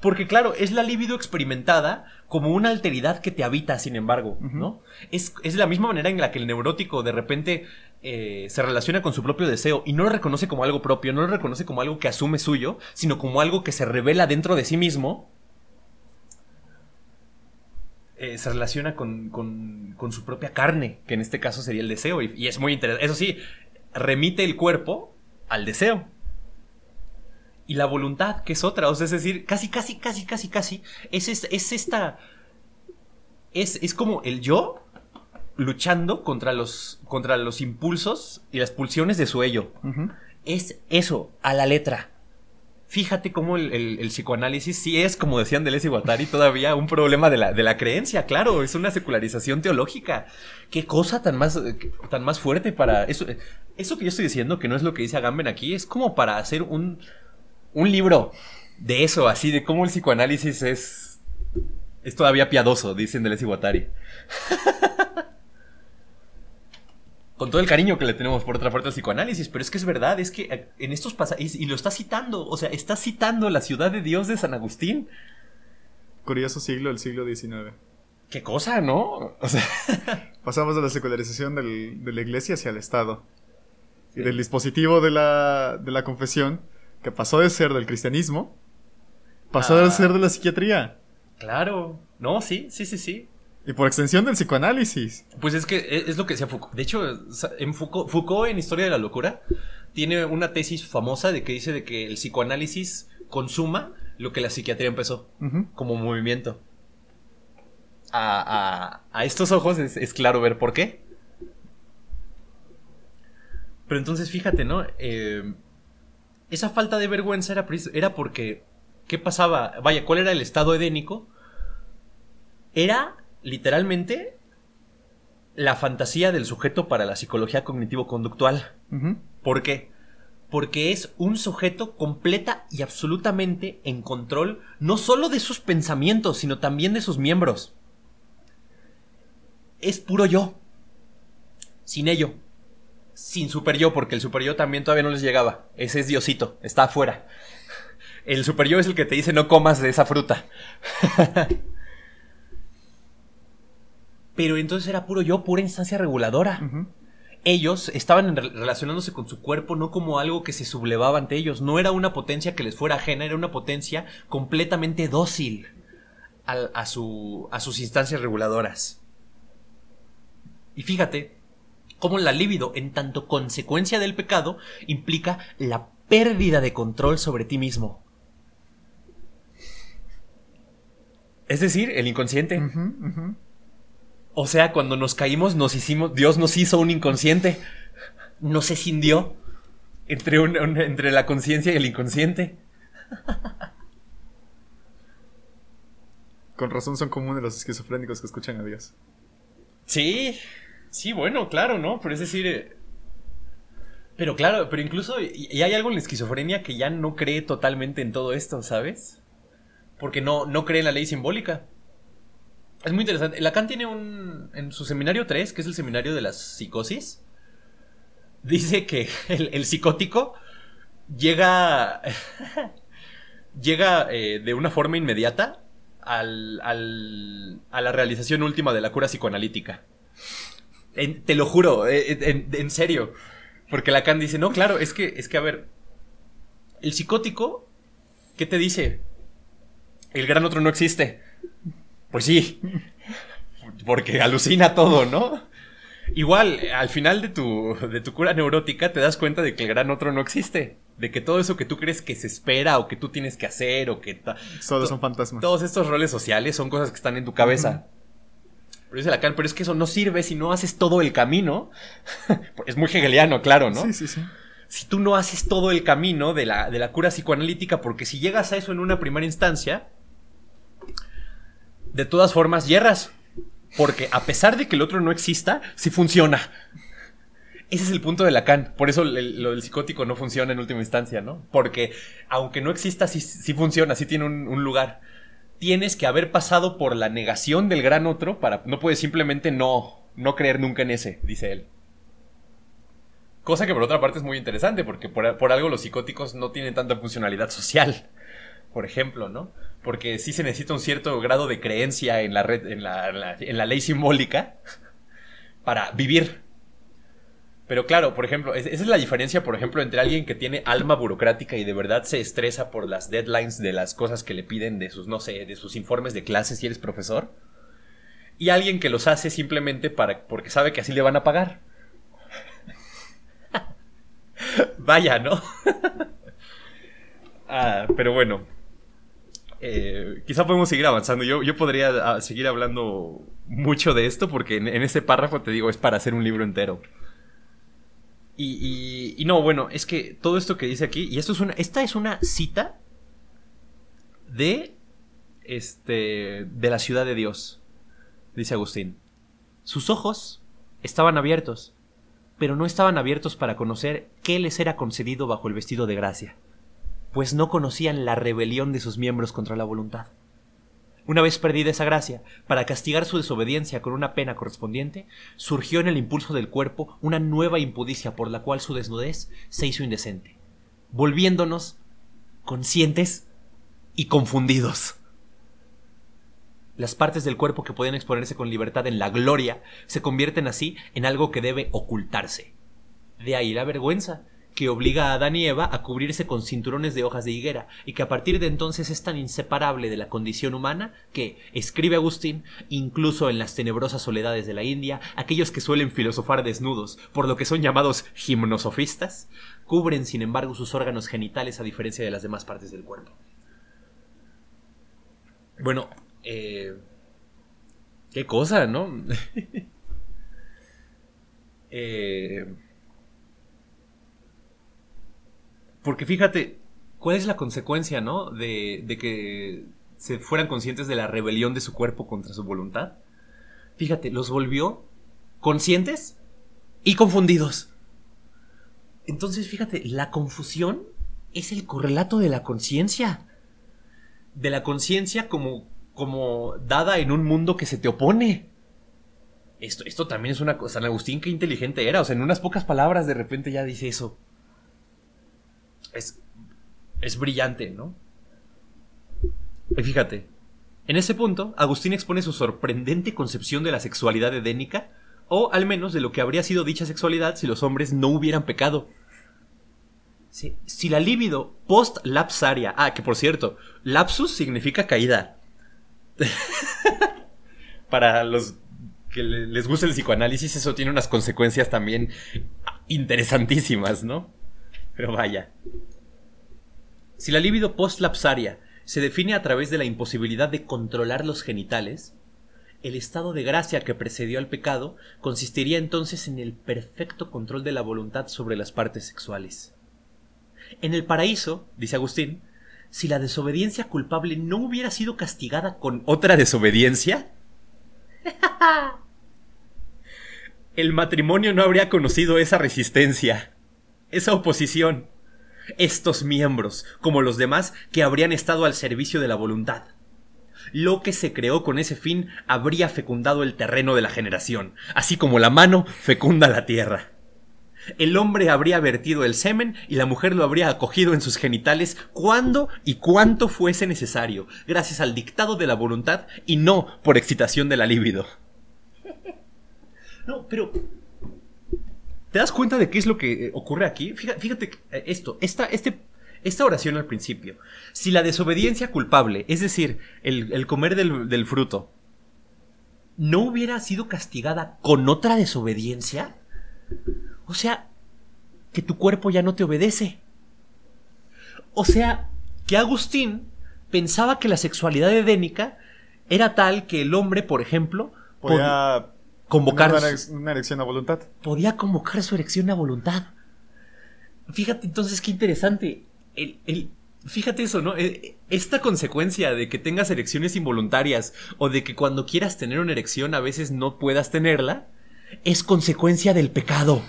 A: Porque claro, es la libido experimentada como una alteridad que te habita, sin embargo, ¿no? Es, es, la misma manera en la que el neurótico de repente eh, se relaciona con su propio deseo y no lo reconoce como algo propio, no lo reconoce como algo que asume suyo, sino como algo que se revela dentro de sí mismo eh, se relaciona con, con, su propia carne, que en este caso sería el deseo. Y, es muy interesante. Eso sí, remite el cuerpo al deseo. y la voluntad, que es otra. O sea, es decir, casi, casi, casi, casi, casi. Es, es, es esta. Es, es como el yo luchando contra los, contra los impulsos y las pulsiones de su ello. Es eso, a la letra. Fíjate cómo el, psicoanálisis sí es, como decían Deleuze y Guattari, todavía un problema de la, de la creencia, claro, es una secularización teológica. Qué cosa tan más, tan más fuerte para... Eso, eso que yo estoy diciendo, que no es lo que dice Agamben aquí, es como para hacer un, un libro de eso, así, de cómo el psicoanálisis es, es todavía piadoso, dicen Deleuze y Guattari. (laughs) Con todo el cariño que le tenemos por otra parte al psicoanálisis, pero es que es verdad, es que eh, en estos pasajes, y lo está citando, o sea, está citando la ciudad de Dios de San Agustín.
B: Curioso siglo, el siglo XIX.
A: Qué cosa, ¿no? O sea, (laughs)
B: Pasamos de la secularización del- de la iglesia hacia el Estado. Y del dispositivo de la, de la confesión, que pasó de ser del cristianismo, pasó
A: Ah.
B: a ser de la psiquiatría.
A: claro, no, sí, sí, sí, sí.
B: Y por extensión del psicoanálisis.
A: Pues es que es es lo que decía Foucault. De hecho, en Foucault, Foucault en Historia de la Locura tiene una tesis famosa de que dice de que el psicoanálisis consuma lo que la psiquiatría empezó. Como movimiento. A, a- a estos ojos es, es claro ver por qué. Pero entonces fíjate, ¿no? Eh, esa falta de vergüenza era, era porque... ¿Qué pasaba? Vaya, ¿cuál era el estado edénico? Era literalmente la fantasía del sujeto para la psicología cognitivo-conductual. ¿Por qué? Porque es un sujeto completa y absolutamente en control, no solo de sus pensamientos, sino también de sus miembros. Es puro yo. Sin ello. Sin super yo, porque el super yo también todavía no les llegaba. Ese es Diosito, está afuera. El super yo es el que te dice no comas de esa fruta. (laughs) Pero entonces era puro yo, pura instancia reguladora ellos estaban relacionándose con su cuerpo no como algo que se sublevaba ante ellos, no era una potencia que les fuera ajena, era una potencia completamente dócil a, su- a sus instancias reguladoras. Y fíjate cómo la libido, en tanto consecuencia del pecado, implica la pérdida de control sobre ti mismo. Es decir, el inconsciente. O sea, cuando nos caímos, nos hicimos, Dios nos hizo un inconsciente. Nos escindió entre, un- un- entre la conciencia y el inconsciente.
B: Con razón son comunes los esquizofrénicos que escuchan a Dios.
A: Sí, sí, bueno, claro, ¿no? Pero es decir. eh, Pero claro, pero incluso. Y y hay algo en la esquizofrenia que ya no cree totalmente en todo esto, ¿sabes? Porque no, no cree en la ley simbólica. Es muy interesante. Lacan tiene un. En su seminario 3, que es el seminario de la psicosis, dice que (laughs) el, psicótico llega. (laughs) llega eh, de una forma inmediata al, al- a la realización última de la cura psicoanalítica. En- te lo juro, eh, en, en serio. Porque Lacan dice, no, claro, es que, es que, a ver, el psicótico, ¿qué te dice? El gran otro no existe. Pues sí, porque alucina todo, ¿no? Igual, al final de tu, de tu cura neurótica te das cuenta de que el gran otro no existe. De que todo eso que tú crees que se espera o que tú tienes que hacer o que... ta-
B: Solo
A: to-
B: son fantasmas.
A: Todos estos roles sociales son cosas que están en tu cabeza. Pero dice Lacan, pero es que eso no sirve si no haces todo el camino. (laughs) es muy hegeliano, claro, ¿no?
B: Sí, sí, sí.
A: Si tú no haces todo el camino de la, de la cura psicoanalítica, porque si llegas a eso en una primera instancia, de todas formas yerras. Porque a pesar de que el otro no exista, sí funciona. Ese es el punto de Lacan. Por eso el- lo del psicótico no funciona en última instancia, ¿no? Porque aunque no exista, sí, sí funciona, sí tiene un, un lugar. Tienes que haber pasado por la negación del gran otro para. No puedes simplemente no, no creer nunca en ese, dice él. Cosa que por otra parte es muy interesante, porque por, por algo los psicóticos no tienen tanta funcionalidad social. Por ejemplo, ¿no? Porque sí se necesita un cierto grado de creencia en la red, en la, en la- ley simbólica (laughs) para vivir. Pero claro, por ejemplo, es- esa es la diferencia, por ejemplo, entre alguien que tiene alma burocrática y de verdad se estresa por las deadlines de las cosas que le piden de sus, no sé, de sus informes de clases si eres profesor. Y alguien que los hace simplemente para, porque sabe que así le van a pagar. (laughs) Vaya, ¿no? (laughs) Ah, pero bueno. Eh, quizá podemos seguir avanzando. Yo, yo podría ah, seguir hablando mucho de esto porque en, ese párrafo te digo es para hacer un libro entero. Y, y, no, bueno, es que todo esto que dice aquí, y esto es una, esta es una cita de, este, de la ciudad de Dios, dice Agustín. Sus ojos estaban abiertos, pero no estaban abiertos para conocer qué les era concedido bajo el vestido de gracia, pues no conocían la rebelión de sus miembros contra la voluntad. Una vez perdida esa gracia, para castigar su desobediencia con una pena correspondiente, surgió en el impulso del cuerpo una nueva impudicia por la cual su desnudez se hizo indecente, volviéndonos conscientes y confundidos. Las partes del cuerpo que pueden exponerse con libertad en la gloria se convierten así en algo que debe ocultarse. De ahí la vergüenza, que obliga a Adán y Eva a cubrirse con cinturones de hojas de higuera, y que a partir de entonces es tan inseparable de la condición humana que, escribe Agustín, incluso en las tenebrosas soledades de la India, aquellos que suelen filosofar desnudos, por lo que son llamados gimnosofistas, cubren sin embargo sus órganos genitales a diferencia de las demás partes del cuerpo. Bueno, eh, qué cosa, ¿no? (laughs) eh, porque fíjate, ¿cuál es la consecuencia, ¿no? De, que se fueran conscientes de la rebelión de su cuerpo contra su voluntad. Fíjate, los volvió conscientes y confundidos. Entonces, fíjate, la confusión es el correlato de la conciencia. De la conciencia como como dada en un mundo que se te opone. Esto, esto también es una cosa. San Agustín, qué inteligente era. O sea, en unas pocas palabras de repente ya dice eso. Es, es brillante, ¿no? Y fíjate, en ese punto, Agustín expone su sorprendente concepción de la sexualidad edénica, o al menos de lo que habría sido dicha sexualidad si los hombres no hubieran pecado. Si la libido post-lapsaria, ah, que por cierto, lapsus significa caída, (laughs) para los que les gusta el psicoanálisis, eso tiene unas consecuencias también interesantísimas, ¿no? Pero vaya. Si la libido post-lapsaria se define a través de la imposibilidad de controlar los genitales, el estado de gracia que precedió al pecado consistiría entonces en el perfecto control de la voluntad sobre las partes sexuales. En el paraíso, dice Agustín, si la desobediencia culpable no hubiera sido castigada con otra desobediencia? (laughs) El matrimonio no habría conocido esa resistencia, esa oposición, estos miembros, como los demás, que habrían estado al servicio de la voluntad. Lo que se creó con ese fin habría fecundado el terreno de la generación, así como la mano fecunda la tierra. El hombre habría vertido el semen y la mujer lo habría acogido en sus genitales cuando y cuanto fuese necesario, gracias al dictado de la voluntad y no por excitación de la libido. No, pero ¿Te das cuenta de qué es lo que eh, ocurre aquí? Fíjate, eh, esto, esta, este, esta oración al principio. Si la desobediencia culpable, es decir, el, comer del, del, fruto, no hubiera sido castigada con otra desobediencia, o sea, que tu cuerpo ya no te obedece. O sea, que Agustín pensaba que la sexualidad edénica era tal que el hombre, por ejemplo,
B: podía convocar una, erección a voluntad.
A: Podía convocar su erección a voluntad. Fíjate entonces qué interesante. El, fíjate eso, ¿no? E, esta consecuencia de que tengas erecciones involuntarias o de que cuando quieras tener una erección a veces no puedas tenerla, es consecuencia del pecado.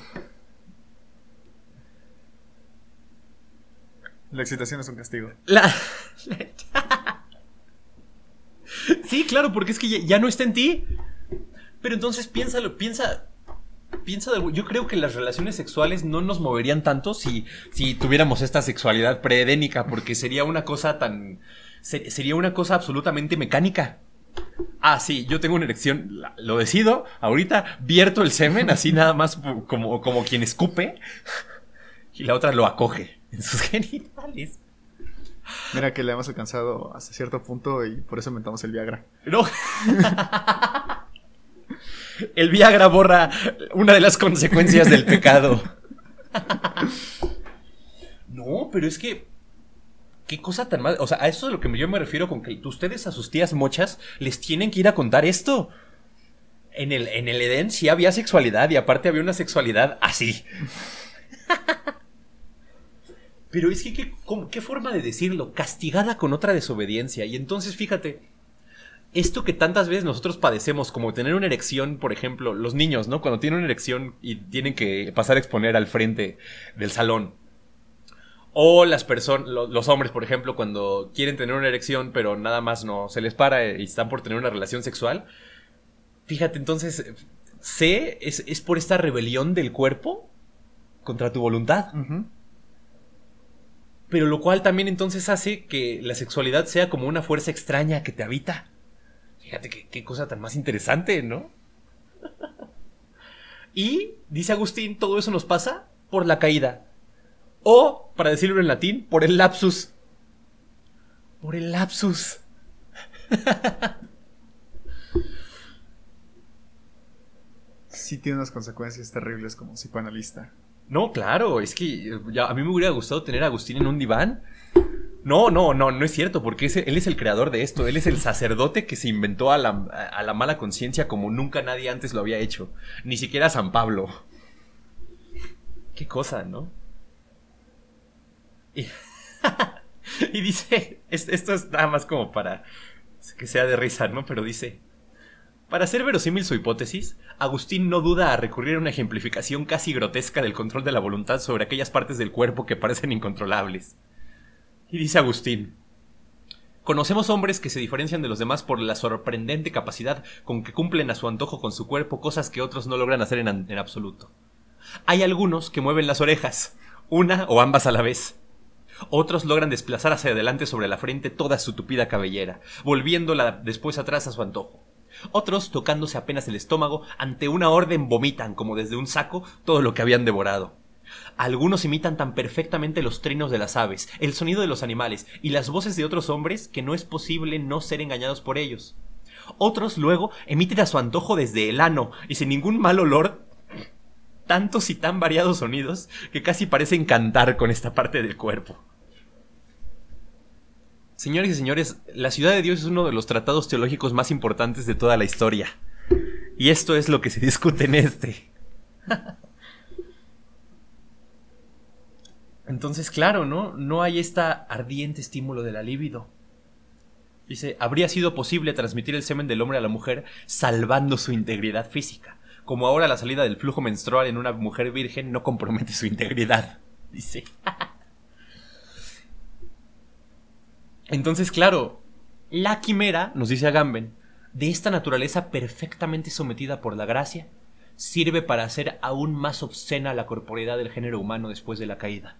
B: La excitación es un castigo. (laughs)
A: sí, claro, porque es que ya, no está en ti. Pero entonces piénsalo, piensa. Piensa de, yo creo que las relaciones sexuales no nos moverían tanto si, si tuviéramos esta sexualidad preedénica, porque sería una cosa tan. sería una cosa absolutamente mecánica. Ah, sí, yo tengo una erección, lo decido, ahorita vierto el semen, así nada más como, como quien escupe, y la otra lo acoge en sus (laughs) genitales.
B: Mira que le hemos alcanzado hasta cierto punto y por eso inventamos el Viagra.
A: No. (laughs) el Viagra borra una de las consecuencias del pecado. no, pero es que qué cosa tan mal. O sea, a eso es lo que yo me refiero con que ustedes a sus tías mochas les tienen que ir a contar esto. En el, en el Edén sí había sexualidad y aparte había una sexualidad así. Pero es que, ¿qué, ¿qué forma de decirlo? Castigada con otra desobediencia. Y entonces, fíjate, esto que tantas veces nosotros padecemos, como tener una erección, por ejemplo, los niños, ¿no? Cuando tienen una erección y tienen que pasar a exponer al frente del salón. O las personas, los hombres, por ejemplo, cuando quieren tener una erección, pero nada más no se les para y están por tener una relación sexual. Fíjate, entonces, C es, por esta rebelión del cuerpo contra tu voluntad. Pero lo cual también entonces hace que la sexualidad sea como una fuerza extraña que te habita. Fíjate qué, cosa tan más interesante, ¿no? (laughs) y, dice Agustín, todo eso nos pasa por la caída. O, para decirlo en latín, por el lapsus. Por el lapsus. (laughs)
B: sí tiene unas consecuencias terribles como psicoanalista.
A: No, claro, es que ya, a mí me hubiera gustado tener a Agustín en un diván no, no, no, no es cierto, porque él es el creador de esto, él es el sacerdote que se inventó a la, mala conciencia como nunca nadie antes lo había hecho, ni siquiera San Pablo. Qué cosa, ¿no? Y, (laughs) dice, esto es nada más como para que sea de risa, ¿no? Pero dice, para hacer verosímil su hipótesis, Agustín no duda a recurrir a una ejemplificación casi grotesca del control de la voluntad sobre aquellas partes del cuerpo que parecen incontrolables. Y dice Agustín, Conocemos hombres que se diferencian de los demás por la sorprendente capacidad con que cumplen a su antojo con su cuerpo cosas que otros no logran hacer en, en, absoluto. Hay algunos que mueven las orejas, una o ambas a la vez. Otros logran desplazar hacia adelante sobre la frente toda su tupida cabellera, volviéndola después atrás a su antojo. Otros, tocándose apenas el estómago, ante una orden vomitan como desde un saco todo lo que habían devorado. Algunos imitan tan perfectamente los trinos de las aves, el sonido de los animales y las voces de otros hombres que no es posible no ser engañados por ellos. Otros luego emiten a su antojo desde el ano y sin ningún mal olor tantos y tan variados sonidos que casi parecen cantar con esta parte del cuerpo. Señores y señores, la ciudad de Dios es uno de los tratados teológicos más importantes de toda la historia. Y esto es lo que se discute en este. Entonces, claro, ¿no? No hay esta ardiente estímulo de la libido. Dice, habría sido posible transmitir el semen del hombre a la mujer salvando su integridad física, como ahora la salida del flujo menstrual en una mujer virgen no compromete su integridad. Dice. (laughs) Entonces, claro, la quimera, nos dice Agamben, de esta naturaleza perfectamente sometida por la gracia, sirve para hacer aún más obscena la corporeidad del género humano después de la caída.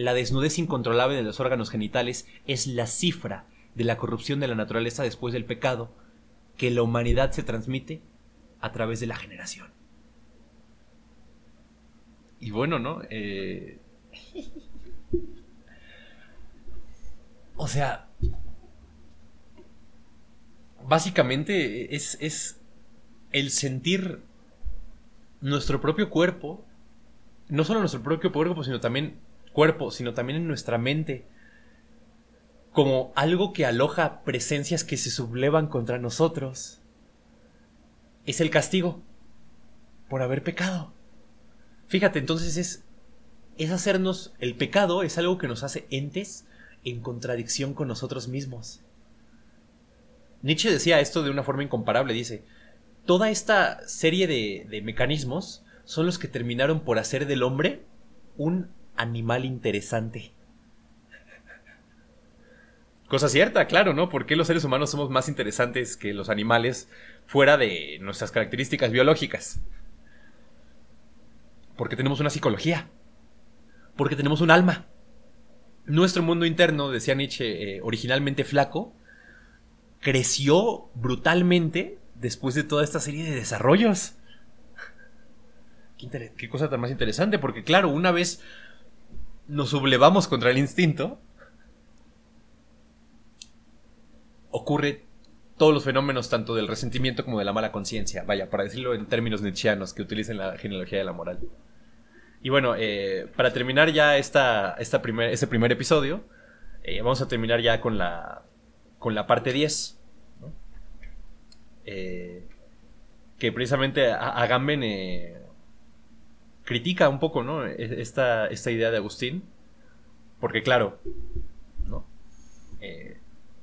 A: La desnudez incontrolable de los órganos genitales es la cifra de la corrupción de la naturaleza después del pecado que la humanidad se transmite a través de la generación. Y bueno, ¿no? Eh, o sea, básicamente es, es el sentir nuestro propio cuerpo, no solo nuestro propio cuerpo, sino también cuerpo, sino también en nuestra mente, como algo que aloja presencias que se sublevan contra nosotros, es el castigo por haber pecado. Fíjate, entonces es, es hacernos, el pecado es algo que nos hace entes en contradicción con nosotros mismos. Nietzsche decía esto de una forma incomparable, dice, toda esta serie de, de mecanismos son los que terminaron por hacer del hombre un animal interesante. Cosa cierta, claro, ¿no? ¿Por qué los seres humanos somos más interesantes que los animales fuera de nuestras características biológicas? Porque tenemos una psicología. Porque tenemos un alma. Nuestro mundo interno, decía Nietzsche, eh, originalmente flaco, creció brutalmente después de toda esta serie de desarrollos. Qué cosa tan más interesante, porque claro, una vez nos sublevamos contra el instinto, ocurre todos los fenómenos tanto del resentimiento como de la mala conciencia, vaya, para decirlo en términos nietzscheanos que utilizan la genealogía de la moral. Y bueno, eh, para terminar ya esta, esta primer, este primer episodio, Eh, vamos a terminar ya con la, con la parte 10. Eh, que precisamente Agamben eh, critica un poco ¿no? E, esta, esta idea de Agustín. Porque claro, ¿no?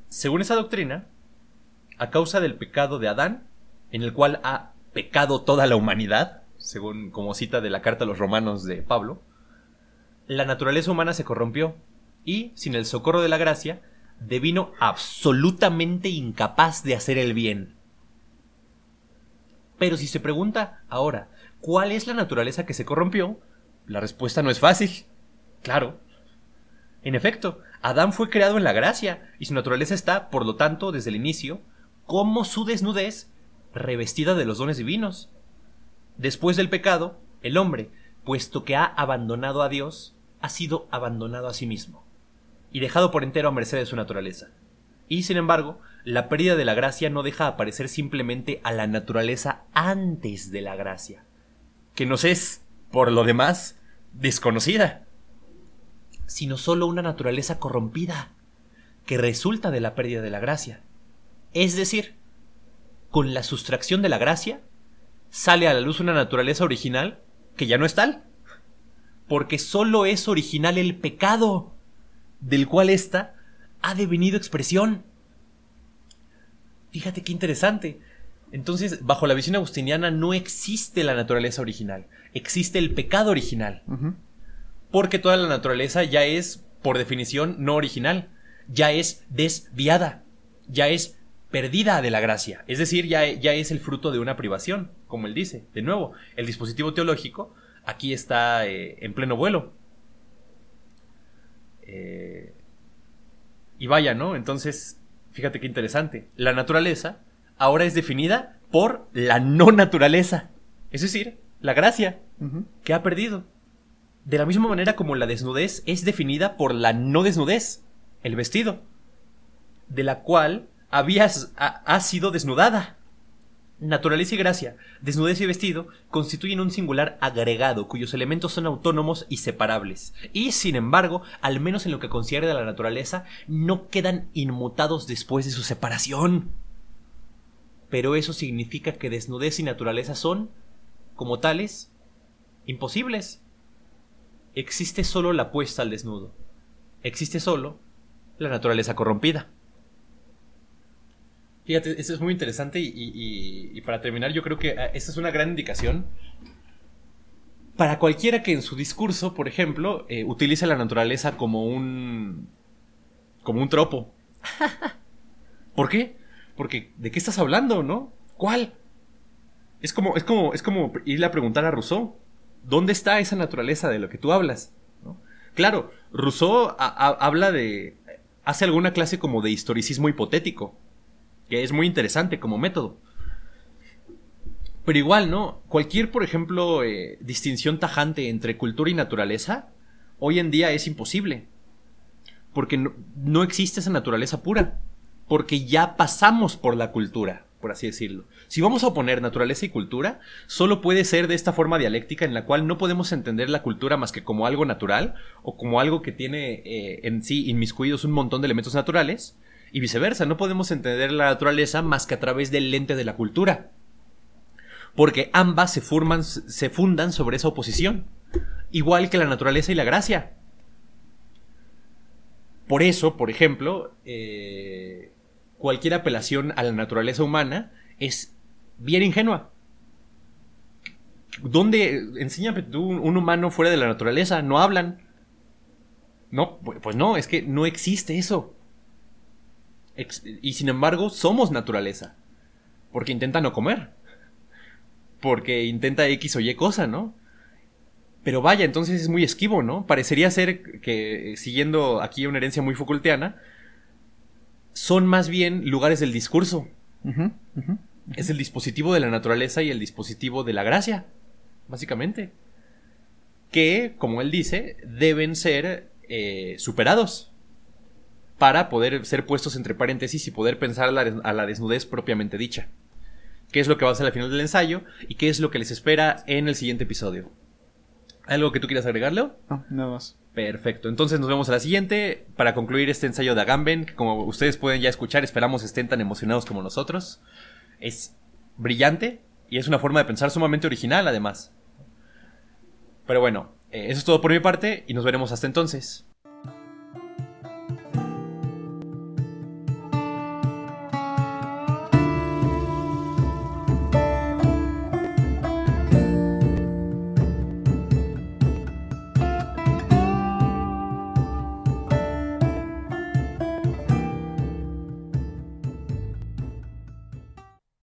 A: según esa doctrina, a causa del pecado de Adán, en el cual ha pecado toda la humanidad, según como cita de la carta a los romanos de Pablo, la naturaleza humana se corrompió y, sin el socorro de la gracia, devino absolutamente incapaz de hacer el bien. Pero si se pregunta ahora, ¿cuál es la naturaleza que se corrompió? La respuesta no es fácil. Claro. En efecto, Adán fue creado en la gracia y su naturaleza está, por lo tanto, desde el inicio, como su desnudez revestida de los dones divinos. Después del pecado, el hombre, puesto que ha abandonado a Dios, ha sido abandonado a sí mismo y dejado por entero a merced de su naturaleza. Y sin embargo, la pérdida de la gracia no deja aparecer simplemente a la naturaleza antes de la gracia, que nos es, por lo demás, desconocida, sino solo una naturaleza corrompida, que resulta de la pérdida de la gracia. Es decir, con la sustracción de la gracia, sale a la luz una naturaleza original que ya no es tal. Porque solo es original el pecado, del cual ésta ha devenido expresión. Fíjate qué interesante. Entonces, bajo la visión agustiniana no existe la naturaleza original, existe el pecado original. Porque toda la naturaleza ya es, por definición, no original, ya es desviada, ya es perdida de la gracia. Es decir, ya, ya es el fruto de una privación, como él dice. De nuevo, el dispositivo teológico aquí está eh, en pleno vuelo. Eh, y vaya, ¿no? Entonces, fíjate qué interesante. La naturaleza ahora es definida por la no naturaleza. Es decir, la gracia que ha perdido. De la misma manera como la desnudez es definida por la no desnudez, el vestido, de la cual habías, ha, sido desnudada. Naturaleza y gracia, desnudez y vestido constituyen un singular agregado cuyos elementos son autónomos y separables, y sin embargo, al menos en lo que concierne a la naturaleza, no quedan inmutados después de su separación. Pero eso significa que desnudez y naturaleza son, como tales, imposibles. Existe solo la puesta al desnudo. Existe solo la naturaleza corrompida. Fíjate, eso es muy interesante y, para terminar yo creo que ah, esta es una gran indicación para cualquiera que en su discurso, por ejemplo, eh, utilice la naturaleza como un como un tropo. (laughs) ¿Por qué? Porque ¿de qué estás hablando, no? ¿Cuál? Es como es como es como irle a preguntar a Rousseau, ¿dónde está esa naturaleza de lo que tú hablas? Claro, Rousseau habla de hace alguna clase como de historicismo hipotético que es muy interesante como método. Pero igual, ¿no? Cualquier, por ejemplo, eh, distinción tajante entre cultura y naturaleza, hoy en día es imposible. Porque no, no, existe esa naturaleza pura. Porque ya pasamos por la cultura, por así decirlo. Si vamos a oponer naturaleza y cultura, solo puede ser de esta forma dialéctica en la cual no podemos entender la cultura más que como algo natural o como algo que tiene eh, en sí inmiscuidos un montón de elementos naturales y viceversa, no podemos entender la naturaleza más que a través del lente de la cultura. Porque ambas se, forman, se fundan sobre esa oposición, igual que la naturaleza y la gracia. Por eso, por ejemplo, eh, cualquier apelación a la naturaleza humana es bien ingenua. ¿Dónde? Enséñame tú un humano fuera de la naturaleza, no hablan. No, pues no, es que no existe eso. Y sin embargo, somos naturaleza. Porque intenta no comer. Porque intenta X o Y cosa, ¿no? Pero vaya, entonces es muy esquivo, ¿no? Parecería ser que, siguiendo aquí una herencia muy Foucaultiana, son más bien lugares del discurso. Es el dispositivo de la naturaleza y el dispositivo de la gracia, básicamente. Que, como él dice, deben ser eh, superados para poder ser puestos entre paréntesis y poder pensar a la, desnudez propiamente dicha. ¿Qué es lo que va a ser al final del ensayo? ¿Y qué es lo que les espera en el siguiente episodio? ¿Algo que tú quieras agregarle?
B: No, nada más.
A: Perfecto, entonces nos vemos a la siguiente para concluir este ensayo de Agamben, que como ustedes pueden ya escuchar, esperamos estén tan emocionados como nosotros. Es brillante y es una forma de pensar sumamente original además. Pero bueno, eh, eso es todo por mi parte y nos veremos hasta entonces.